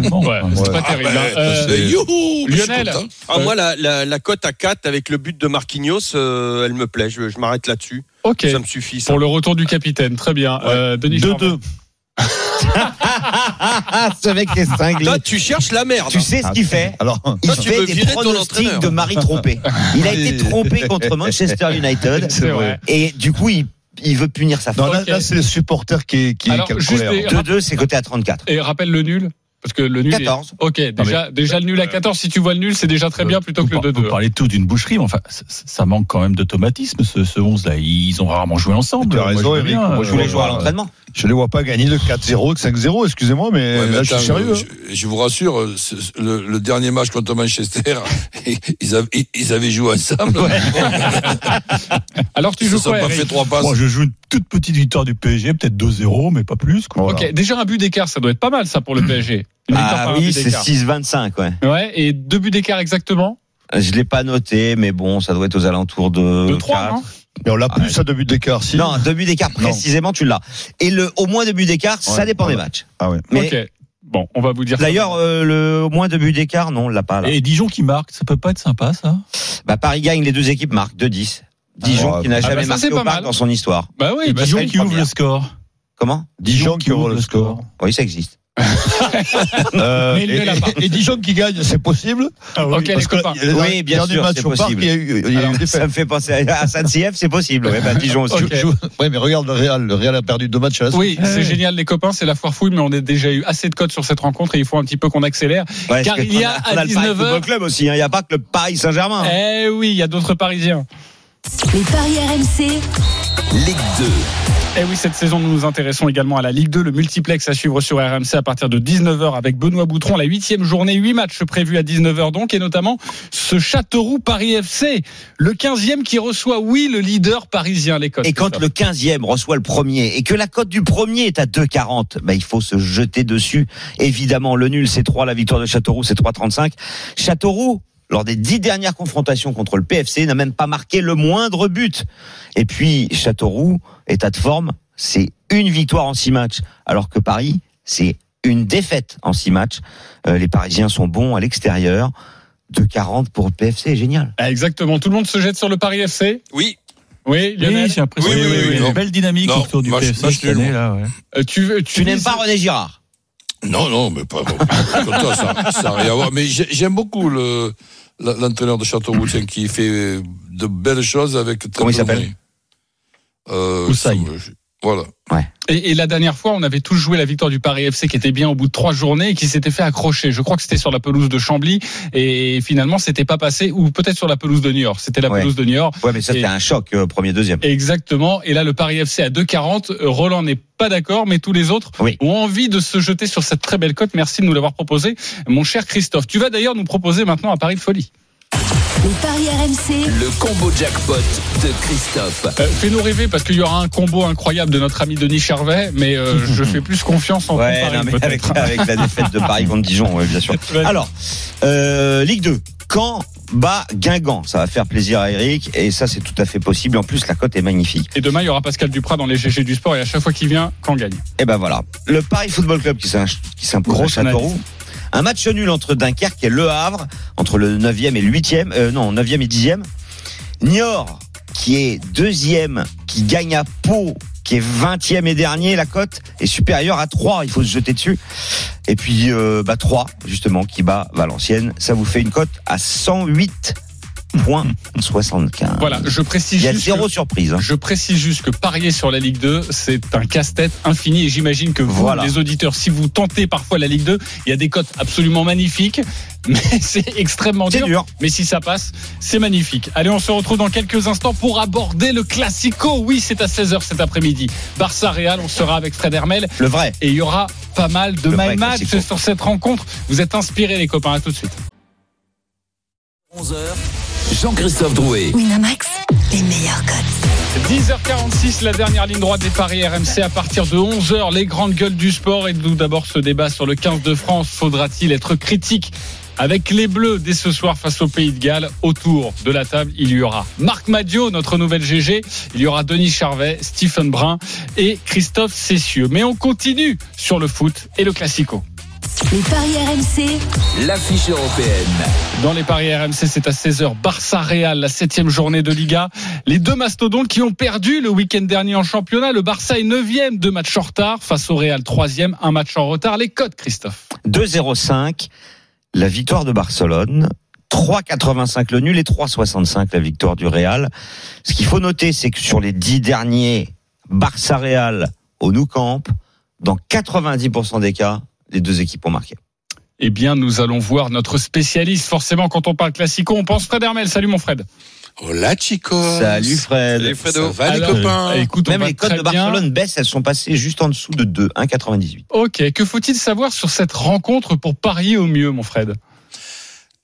c'est Ouais. pas terrible. ben, hein. Euh, youhou, Lionel. Ah, moi, la, la, la cote à 4 avec le but de Marquinhos, euh, elle me plaît. Je, je m'arrête là-dessus. ok. Ça me suffit. Ça. Pour le retour du capitaine, très bien. Euh, Denis 2-2. Ah, [laughs] ce mec est cinglé. Toi, tu cherches la merde. Tu sais ce qu'il fait Alors, Il Toi, tu fait des virer ton pronostics entraîneur. de mari trompé. [laughs] Il a été trompé contre Manchester United [laughs] C'est vrai. et du coup il, il veut punir sa non, faute. là, Ok. là, c'est le supporter qui, qui, Alors, qui a le juste colère. des- 2-2, c'est coté à 34. Et rappelle le nul. Parce que le nul. est- 14. Ok, déjà, déjà le nul à 14. Si tu vois le nul, c'est déjà très bien plutôt que le Vous par- 2-2. Vous parlez tout d'une boucherie, mais enfin, ça, manque quand même d'automatisme, ce, ce 11 là. Ils ont rarement joué ensemble. Tu as Moi, raison, Eric. Moi, Je euh, voulais jouer à l'entraînement. Je les vois pas gagner de 4-0, de 5-0, excusez-moi, mais Ouais, mais là, je suis sérieux. hein. je, je vous rassure, euh, ce- le, le dernier match contre Manchester, [laughs] ils avaient, ils avaient joué ensemble. [laughs] Alors tu joues quoi, pas Eric fait trois passes. Moi, je joue toute petite victoire du PSG, peut-être 2-0, mais pas plus. Quoi. Ok, déjà un but d'écart, ça doit être pas mal ça pour le PSG. Une Ah par un oui, but c'est d'écart. 6-25, ouais. Ouais, et deux buts d'écart exactement. Je l'ai pas noté, mais bon, ça doit être aux alentours de, De 3, 4. non Mais on l'a Ah, plus à deux buts d'écart, si. Non, deux buts d'écart précisément, tu l'as. Et le au moins deux buts d'écart, ça Ouais, dépend des matchs. Ah ouais. Mais Ok. Bon, on va vous dire. ça. d'ailleurs, euh, le au moins deux buts d'écart, non, on l'a pas là. Et Dijon qui marque, ça peut pas être sympa, ça? Bah Paris gagne, les deux équipes marquent 2-10. Dijon Ah, qui n'a ah, jamais bah, ça, marqué c'est au pas parc mal. dans son histoire. Bah oui, bah, Dijon qui ouvre le score. Comment Dijon qui ouvre le score. Oui, ça existe. [laughs] Euh, Mais et, pas. Dijon qui gagne, c'est possible? Ok, les Parce que copains. le Oui, bien sûr, c'est possible. il y a eu, il y a eu Alors, des défaites. ça me fait penser à, à Saint-Sief, c'est possible. Ouais, bah, [laughs] Dijon aussi. Ok. Je- Ouais, mais regarde le Real. Le Real a perdu deux matchs à la. Oui, c'est génial les copains, c'est la foire fouille, mais on a déjà eu assez de codes sur cette rencontre et il faut un petit peu qu'on accélère. Ouais, Car parce il y a on à le Paris 19 Football heures- Club aussi. hein. Il n'y a pas que le Paris Saint-Germain. Eh oui, il y a d'autres Parisiens. Les paris RMC. Ligue 2. Et Eh oui, cette saison, nous nous intéressons également à la Ligue 2, le multiplex à suivre sur RMC à partir de 19h avec Benoît Boutron, la huitième journée, huit matchs prévus à 19h donc, et notamment ce Châteauroux Paris FC, le 15e qui reçoit, oui, le leader parisien, les cotes. Et quand le 15e reçoit le premier et que la cote du premier est à 2,40, bah, il faut se jeter dessus. Évidemment, le nul c'est 3, la victoire de Châteauroux c'est 3,35. Châteauroux, lors des dix dernières confrontations contre le PFC, n'a même pas marqué le moindre but. Et puis, Châteauroux, état de forme, c'est une victoire en six matchs, alors que Paris, c'est une défaite en six matchs. Euh, les Parisiens sont bons à l'extérieur. 2,40 pour le PFC, génial. Ah, exactement, tout le monde se jette sur le Paris FC Oui. Oui, Lionel Oui, j'ai l'impression Oui, oui, a oui, une belle dynamique Non, autour du moi, je- PFC moi, je cette année. Là, ouais. Euh, tu tu, Tu n'aimes pas René Girard Non, non, mais pas. Comme ça, n'a rien à voir. Mais j'ai- j'aime beaucoup le l'entraîneur de Châteauroux, qui fait de belles choses avec. Comment il s'appelle euh. Et, et la dernière fois, on avait tous joué la victoire du Paris FC qui était bien au bout de trois journées et qui s'était fait accrocher. Je crois que c'était sur la pelouse de Chambly et finalement, c'était pas passé ou peut-être sur la pelouse de Niort. C'était la Ouais. pelouse de Niort. Ouais, mais ça, c'était un choc, euh, premier, deuxième. Exactement. Et là, le Paris FC à 2,40. Euh, Roland n'est pas d'accord, mais tous les autres Oui. ont envie de se jeter sur cette très belle cote. Merci de nous l'avoir proposé, mon cher Christophe. Tu vas d'ailleurs nous proposer maintenant un pari de folie. Les paris RMC. Le combo jackpot de Christophe. Euh, Fais-nous rêver parce qu'il y aura un combo incroyable de notre ami Denis Charvet, mais euh, je [laughs] fais plus confiance en Ouais, non, avec, la défaite de Paris contre Dijon, ouais, bien sûr. Ouais. Alors, euh, Ligue 2. Caen bat Guingamp. Ça va faire plaisir à Eric et ça, c'est tout à fait possible. En plus, la cote est magnifique. Et demain, il y aura Pascal Duprat dans les GG du sport et à chaque fois qu'il vient, quand gagne. Et ben voilà. Le Paris Football Club qui s'im- qui s'impose à Châteauroux. Un match nul entre Dunkerque et Le Havre, entre le 9e et le 8e, euh, non, 9e et 10e. Niort, qui est deuxième, qui gagne à Pau, qui est 20e et dernier, la cote est supérieure à 3, il faut se jeter dessus. Et puis, euh, bah, 3, justement, qui bat Valenciennes. Ça vous fait une cote à 108,75. Voilà, je précise Il y a juste zéro que- surprise. hein. Je précise juste que parier sur la Ligue 2, c'est un casse-tête infini. Et j'imagine que vous, Voilà. les auditeurs, si vous tentez parfois la Ligue 2, il y a des cotes absolument magnifiques, [laughs] mais c'est extrêmement dur. dur. Mais si ça passe, c'est magnifique. Allez, on se retrouve dans quelques instants pour aborder le Classico. Oui, c'est à 16h cet après-midi. Barça-Real, on sera avec Fred Hermel. Le vrai. Et il y aura pas mal de my match sur cette rencontre. Vous êtes inspirés, les copains. À tout de suite. 11h. Jean-Christophe Drouet. Winamax, les meilleurs cotes. 10h46, la dernière ligne droite des paris RMC à partir de 11h, les grandes gueules du sport. Et nous d'abord ce débat sur le 15 de France. Faudra-t-il être critique avec les Bleus dès ce soir face au Pays de Galles? Autour de la table, il y aura Marc Madio, notre nouvelle GG. Il y aura Denis Charvet, Stephen Brun et Christophe Cessieux. Mais on continue sur le foot et le Classico. Les paris RMC. L'affiche européenne. Dans les paris RMC, c'est à 16h. Barça-Real, la septième journée de Liga. Les deux mastodontes qui ont perdu le week-end dernier en championnat. Le Barça est neuvième, deux matchs en retard. Face au Real, troisième, un match en retard. Les codes, Christophe. 2,05 la victoire de Barcelone. 3,85 le nul et 3,65 la victoire du Real. Ce qu'il faut noter, c'est que sur les dix derniers Barça-Real au Nou Camp, dans 90% des cas, les deux équipes ont marqué. Eh bien, nous allons voir notre spécialiste. Forcément, quand on parle Classico, on pense Fred Hermel. Salut, mon Fred. Hola, Chico. Salut Fred. Salut, Fredo. Ça va, les copains Écoute, on Même les codes de. Barcelone baissent, elles sont passées juste en dessous de 2, 1,98. Ok, que faut-il savoir sur cette rencontre pour parier au mieux, mon Fred?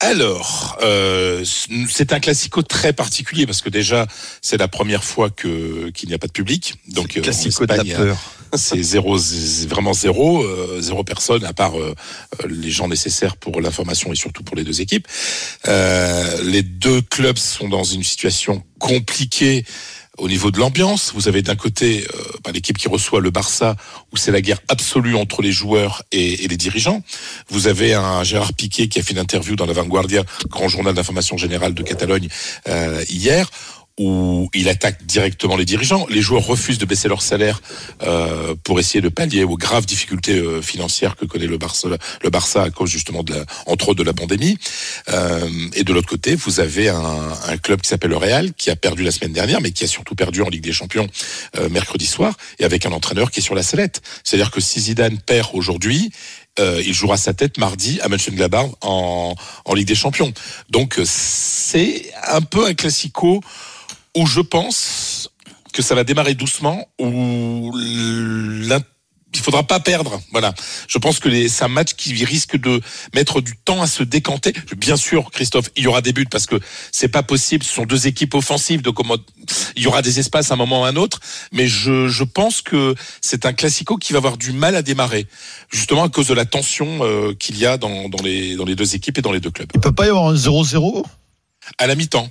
Alors, euh, c'est un classico très particulier parce que déjà, c'est la première fois que qu'il n'y a pas de public. Donc, euh, Classico de la peur. C'est zéro, vraiment zéro, euh, zéro personne à part euh, les gens nécessaires pour l'information et surtout pour les deux équipes. Euh, les deux clubs sont dans une situation compliquée au niveau de l'ambiance. Vous avez d'un côté euh, bah, l'équipe qui reçoit le Barça, où c'est la guerre absolue entre les joueurs et, et les dirigeants. Vous avez un Gérard Piquet qui a fait une interview dans la Vanguardia, grand journal d'information générale de Catalogne, euh, hier où il attaque directement les dirigeants. Les joueurs refusent de baisser leur salaire euh, pour essayer de pallier aux graves difficultés euh, financières que connaît le Barça, le Barça à cause justement de la, entre autres de la pandémie. Euh, et de l'autre côté, vous avez un, un club qui s'appelle le Real, qui a perdu la semaine dernière, mais qui a surtout perdu en Ligue des Champions euh, mercredi soir, et avec un entraîneur qui est sur la sellette. C'est-à-dire que si Zidane perd aujourd'hui, euh, il jouera sa tête mardi à Mönchengladbach en, en Ligue des Champions. Donc euh, c'est un peu un classico où je pense, que ça va démarrer doucement où il faudra pas perdre. Voilà. Je pense que c'est un match qui risque de mettre du temps à se décanter. Bien sûr, Christophe, il y aura des buts parce que c'est pas possible. Ce sont deux équipes offensives. Donc, il y aura des espaces à un moment ou à un autre. Mais je, je pense que c'est un classico qui va avoir du mal à démarrer. Justement à cause de la tension euh, qu'il y a dans, dans, les, dans les deux équipes et dans les deux clubs. Il peut pas y avoir un 0-0 À la mi-temps.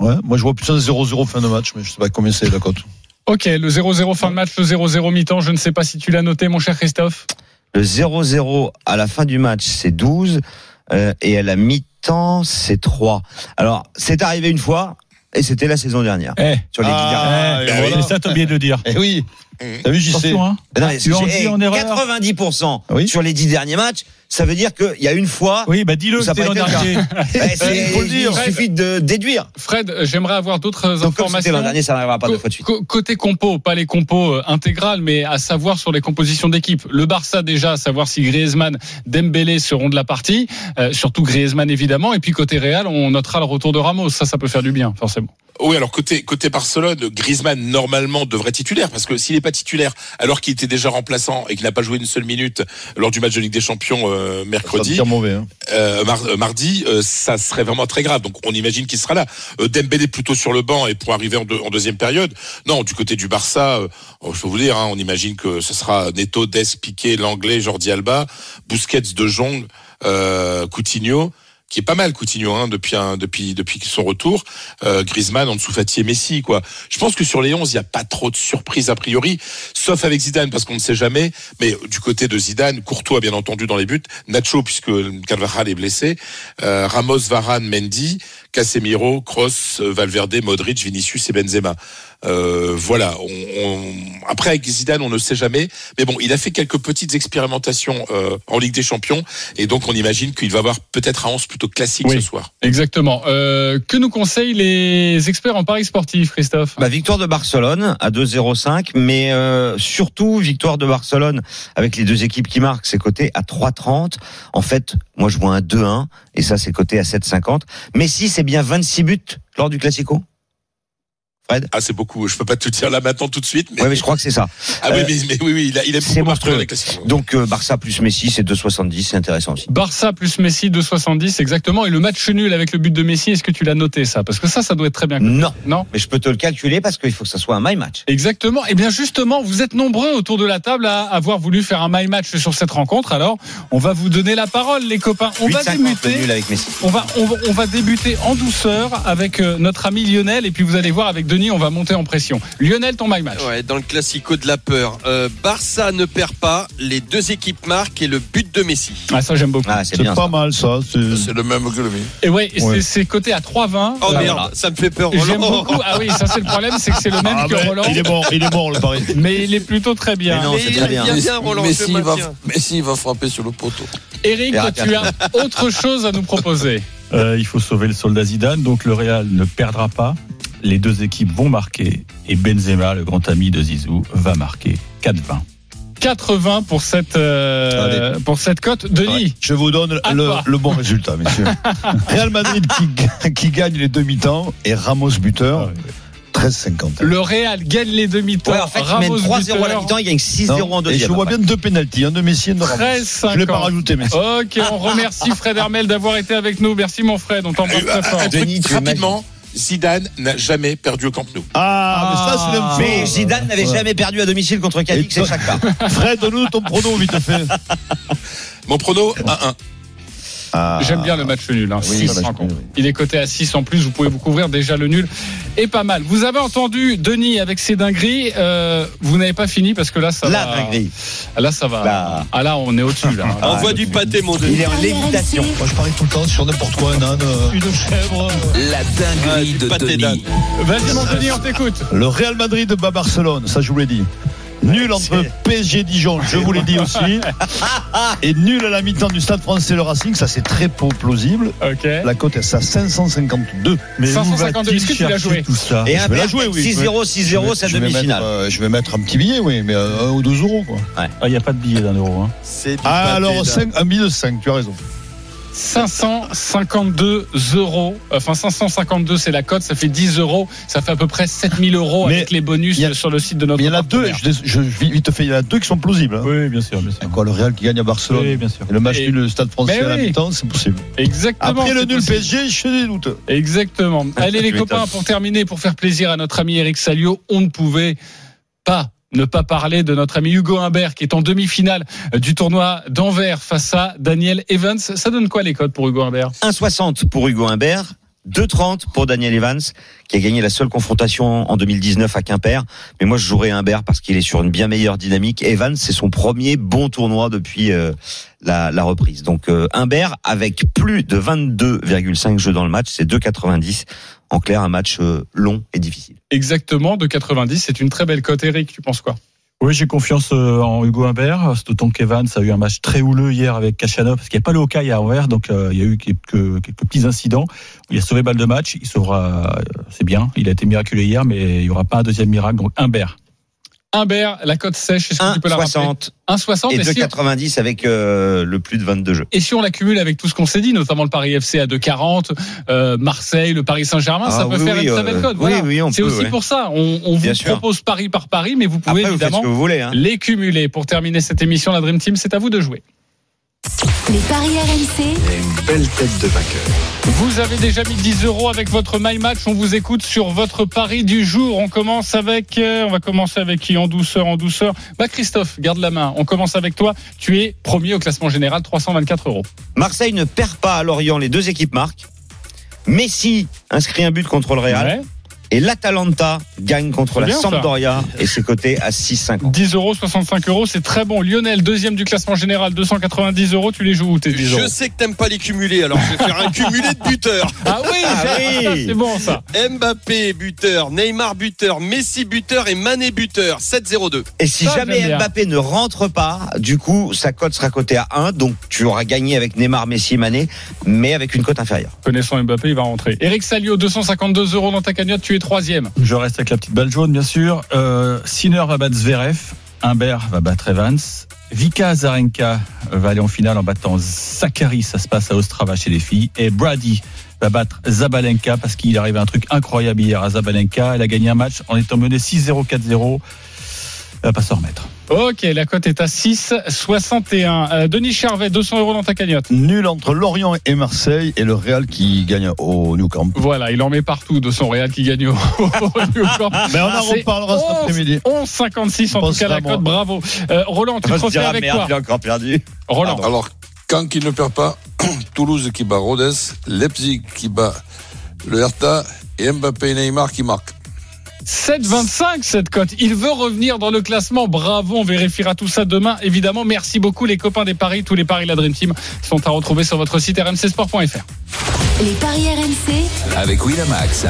Ouais, moi je vois plus un 0-0 fin de match, mais je sais pas combien c'est la cote. Ok, le 0-0 fin de match, le 0-0 mi-temps. Je ne sais pas si tu l'as noté, mon cher Christophe. Le 0-0 à la fin du match, c'est 12. euh, et à la mi-temps, c'est 3. Alors, c'est arrivé une fois, et c'était la saison dernière. Eh, Sur les dix Ah, dernières. eh, voilà. c'est ça, t'as oublié de le dire. Eh oui, t'as vu, j'y sais. Hein. Non, mais Tu en j'ai- dis en erreur 90% Oui. sur les 10 derniers matchs, ça veut dire qu'il y a une fois. Oui, bah dis-le, ça pas l'an dernier. [laughs] Il faut le dire. Il suffit de déduire. Fred, j'aimerais avoir d'autres informations. l'an dernier, ça n'arrivera pas deux fois de suite. Co- Côté compo, pas les compos euh, intégrales, mais à savoir sur les compositions d'équipe. Le Barça déjà, à savoir si Griezmann, Dembélé seront de la partie, euh, surtout Griezmann évidemment. Et puis côté Real, on notera le retour de Ramos. Ça, ça peut faire du bien, forcément. Oui, alors côté côté Barcelone, Griezmann normalement devrait titulaire parce que s'il n'est pas titulaire alors qu'il était déjà remplaçant et qu'il n'a pas joué une seule minute lors du match de Ligue des Champions euh, Ça mercredi, mauvais. Hein. euh, mar- euh, mardi, euh, ça serait vraiment très grave. Donc on imagine qu'il sera là. Dembélé plutôt sur le banc et pour arriver en, deux- en deuxième période. Non, du côté du Barça, euh, oh, je peux vous dire, hein, on imagine que ce sera Neto, Dest, Piqué, l'anglais, Jordi Alba, Busquets, De Jong, euh, Coutinho qui est pas mal Coutinho hein, depuis son retour. Euh, Griezmann dessous Fati et Messi quoi. Je pense que sur les 11 il y a pas trop de surprises a priori sauf avec Zidane parce qu'on ne sait jamais. Mais du côté de Zidane Courtois bien entendu dans les buts. Nacho puisque Carvajal est blessé. Euh, Ramos Varane Mendy. Casemiro euh, Valverde Modric Vinicius et Benzema. Euh, voilà. On, on- Après avec Zidane, on ne sait jamais. Mais bon, il a fait quelques petites expérimentations euh, en Ligue des Champions, et donc on imagine qu'il va avoir peut-être un 11 plutôt classique Oui. ce soir. Exactement. Euh, que nous conseillent les experts en paris sportifs, Christophe? Bah, victoire de Barcelone à 2-0-5, mais euh, surtout victoire de Barcelone avec les deux équipes qui marquent, c'est coté à 3-30. En fait, moi je vois un 2-1 et ça c'est coté à 7-50. Messi, c'est bien 26 buts lors du Classico? Fred Ah, c'est beaucoup. Je peux pas te le dire là maintenant tout de suite. Mais... Ouais, mais je crois que c'est ça. Ah oui, Euh, mais, mais oui, oui, il a, il a c'est beaucoup les classiques. Donc euh, Barça plus Messi, c'est 2,70, c'est intéressant aussi. Barça plus Messi 2,70 exactement. Et le match nul avec le but de Messi, est-ce que tu l'as noté ça? Parce que ça, ça doit être très bien. Non, Non? Mais je peux te le calculer parce qu'il faut que ça soit un my match. Exactement. Et bien justement, vous êtes nombreux autour de la table à avoir voulu faire un my match sur cette rencontre. Alors, on va vous donner la parole, les copains. On va 8,50 le débuter. nul avec Messi. On va, on va, on va débuter en douceur avec euh, notre ami Lionel et puis vous allez voir avec Denis, on va monter en pression. Lionel, ton my match. Ouais, dans le classico de la peur. Euh, Barça ne perd pas, les deux équipes marquent et le but de Messi. Ah ça j'aime beaucoup. Ah, c'est pas ça. mal ça. c'est- le même que le mien. Et ouais, Ouais. c'est- c'est coté à 3,20. Oh Euh, merde, voilà. ça me fait peur. J'aime Roland. beaucoup. Ah oui, ça c'est le problème, c'est que c'est le même Ah, que ben, Roland. il est mort, il est mort le pari. [laughs] Mais il est plutôt très bien. Mais non, c'est très bien. bien, Roland, Messi, va, maintiens. Messi va frapper sur le poteau. Eric, tu as [laughs] autre chose à nous proposer. Euh, il faut sauver le soldat Zidane, donc le Real ne perdra pas. Les deux équipes vont marquer et Benzema, le grand ami de Zizou, va marquer 4-20. 80 pour cette euh, pour cette cote. Denis, Ouais, Je vous donne le, bon résultat, messieurs. [laughs] Real Madrid qui, qui gagne les demi-temps et Ramos buteur, 13,50. le Real gagne les demi-temps. Ouais, en fait, Ramos 3-0 à la mi-temps, il gagne 6-0 Non, en et deuxième. je vois bien deux pénalties, un de Messi et un de Ramos. 13 Je l'ai pas 50. rajouté, Messi. Ok, on remercie Fred Hermel d'avoir été avec nous. Merci mon Fred, on t'embrasse Euh, très fort. Denis, rapidement. Zidane n'a jamais perdu au Camp Nou. Ah, mais ça, c'est l'info. Mais Zidane n'avait Ouais. jamais perdu à domicile contre Cadix Et Shakhtar. [laughs] Fred, donne-nous ton prono, vite fait. Mon prono 1-1. Ah. J'aime bien le match nul. Hein, Oui, match nul, oui. Il est coté à 6 en plus. Vous pouvez vous couvrir déjà le nul. Et pas mal. Vous avez entendu Denis avec ses dingueries. Euh, vous n'avez pas fini parce que là, ça La va. dinguerie. Là, ça va. Là. Ah là, on est au-dessus. Là. [laughs] Envoie du pâté, mon Denis. Il est en lévitation. Moi, je parie tout le temps sur n'importe quoi, un âne, euh, une chèvre. La Ah, dinguerie du de pâté Denis. Vas-y, mon Denis, on t'écoute. Le Real Madrid bat Barcelone, ça je vous l'ai dit. Nul entre PSG Dijon, je vous l'ai dit aussi. [laughs] Et nul à la mi-temps du Stade français le Racing, ça c'est très peu plausible. La cote est à 552. Mais où 552, va-t-il est-ce que tu l'as joué tout ça Et Je un vais jouer, oui. 6-0, 6-0, c'est Je vais demi-finale. mettre, euh, je vais mettre un petit billet, oui, mais euh, un ou deux euros. Quoi. Ah, Il n'y a pas de billet d'un euro. Hein. Ah, alors un billet de 5, tu as raison. 552 euros. Enfin, 552, c'est la cote. Ça fait 10 euros. Ça fait à peu près 7000 euros Mais avec les bonus a- sur le site de notre Mais il y en a deux, je, je, je- vite fait, il y en a deux qui sont plausibles. hein. Oui, bien sûr, bien sûr. Quoi, le Real qui gagne à Barcelone Oui, bien sûr. et le match nul, le Stade français Mais à la mi-temps, c'est possible. Exactement. Après le nul possible. PSG, je fais des doutes. Exactement. Allez les copains, pour terminer, pour faire plaisir à notre ami Eric Salio, on ne pouvait pas ne pas parler de notre ami Hugo Humbert qui est en demi-finale du tournoi d'Anvers face à Daniel Evans. Ça donne quoi les codes pour Hugo Humbert? 1,60 pour Hugo Humbert, 2,30 pour Daniel Evans, qui a gagné la seule confrontation en 2019 à Quimper. Mais moi, je jouerais Humbert parce qu'il est sur une bien meilleure dynamique. Evans, c'est son premier bon tournoi depuis euh, la, la reprise. Donc euh, Humbert, avec plus de 22,5 jeux dans le match, c'est 2,90. En clair, un match euh, long et difficile. Exactement, de 90, c'est une très belle cote. Eric, tu penses quoi? Oui, j'ai confiance euh, en Hugo Humbert. C'est D'autant qu'Evans a eu un match très houleux hier avec Kachanov, parce qu'il n'y a pas le Hawkeye à Anvers, donc euh, il y a eu quelques, quelques petits incidents. Il a sauvé balle de match, il sauvera, euh, c'est bien, il a été miraculé hier, mais il n'y aura pas un deuxième miracle. Donc Humbert. Humbert, la cote sèche, est-ce que tu peux la rappeler 1,60 1,60 et et si, 2,90 avec euh, le plus de 22 jeux. et si on l'accumule avec tout ce qu'on s'est dit, notamment le Paris FC à 2,40, euh, Marseille, le Paris Saint-Germain, ça Ah peut oui, faire oui, une très euh, belle cote. oui, Voilà. oui, on C'est peut, aussi ouais. pour ça. On, on vous sûr. propose Paris par Paris, mais vous pouvez Après, évidemment vous voulez. Hein. les cumuler. Pour terminer cette émission, la Dream Team, c'est à vous de jouer. Les paris RMC, Vous avez déjà mis 10 euros avec votre My Match. On vous écoute sur votre pari du jour. On commence avec, euh, on va commencer avec qui? En douceur, en douceur. Bah Christophe, garde la main. On commence avec toi. Tu es premier au classement général, 324 euros. Marseille ne perd pas à Lorient, les deux équipes marquent. Messi inscrit un but contre le Real. Ouais. Et l'Atalanta gagne contre la bien, ça. Sampdoria et c'est coté à 6,50. 10 euros, 65 euros, c'est très bon. Lionel, deuxième du classement général, 290 euros. Tu les joues où tes 10 euros Je sais que t'aimes pas les cumuler, alors je vais faire un cumulé de buteurs. Ah oui, Ah [laughs] oui. c'est bon ça. Mbappé buteur, Neymar buteur, Messi buteur et Mané buteur. 7-0-2. Et si Ça, jamais. Mbappé ne rentre pas, du coup, sa cote sera cotée à 1. Donc tu auras gagné avec Neymar, Messi et Mané, mais avec une cote inférieure. Connaissant Mbappé, il va rentrer. Eric Salio, 252 euros dans ta cagnotte. Tu es troisième. Je reste avec la petite balle jaune, bien sûr. Euh, Sinner va battre Zverev. Humbert va battre Evans. Vika Azarenka va aller en finale en battant Zachary. Ça se passe à Ostrava chez les filles. Et Brady va battre Zabalenka parce qu'il arrive un truc incroyable hier à Zabalenka. Elle a gagné un match en étant menée 6-0, 4-0. Va pas s'en remettre. Ok, la cote est à 6,61. Euh, Denis Charvet, 200 euros dans ta cagnotte. Nul entre Lorient et Marseille et le Real qui gagne au Nou Camp. Voilà, il en met partout de son Real qui gagne au, [laughs] au New Camp. Mais [laughs] on en reparlera cet 11, après-midi. 11,56 en tout cas la cote. Bravo. Euh, Roland, tu [laughs] te refais avec quoi il a encore perdu. Roland. Alors, quand il ne perd pas, [clears throat] Toulouse qui bat Rodez, Leipzig qui bat le Hertha et Mbappé et Neymar qui marquent. 7,25 cette cote. Il veut revenir dans le classement. Bravo, on vérifiera tout ça demain. Évidemment, merci beaucoup les copains des paris. Tous les paris de la Dream Team sont à retrouver sur votre site rmcsport.fr. les paris RMC, avec Winamax.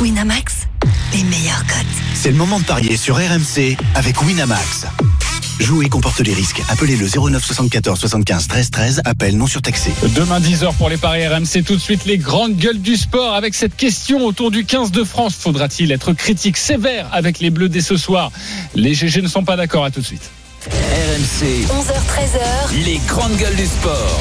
Winamax, les meilleurs cotes. C'est le moment de parier sur RMC avec Winamax. Jouer comporte les risques. Appelez le 09 74 75 13 13. Appel non surtaxé. Demain 10h pour les paris RMC. Tout de suite les grandes gueules du sport avec cette question autour du 15 de France. Faudra-t-il être critique sévère avec les Bleus dès ce soir? Les GG ne sont pas d'accord. À tout de suite. RMC, 11h-13h, les grandes gueules du sport.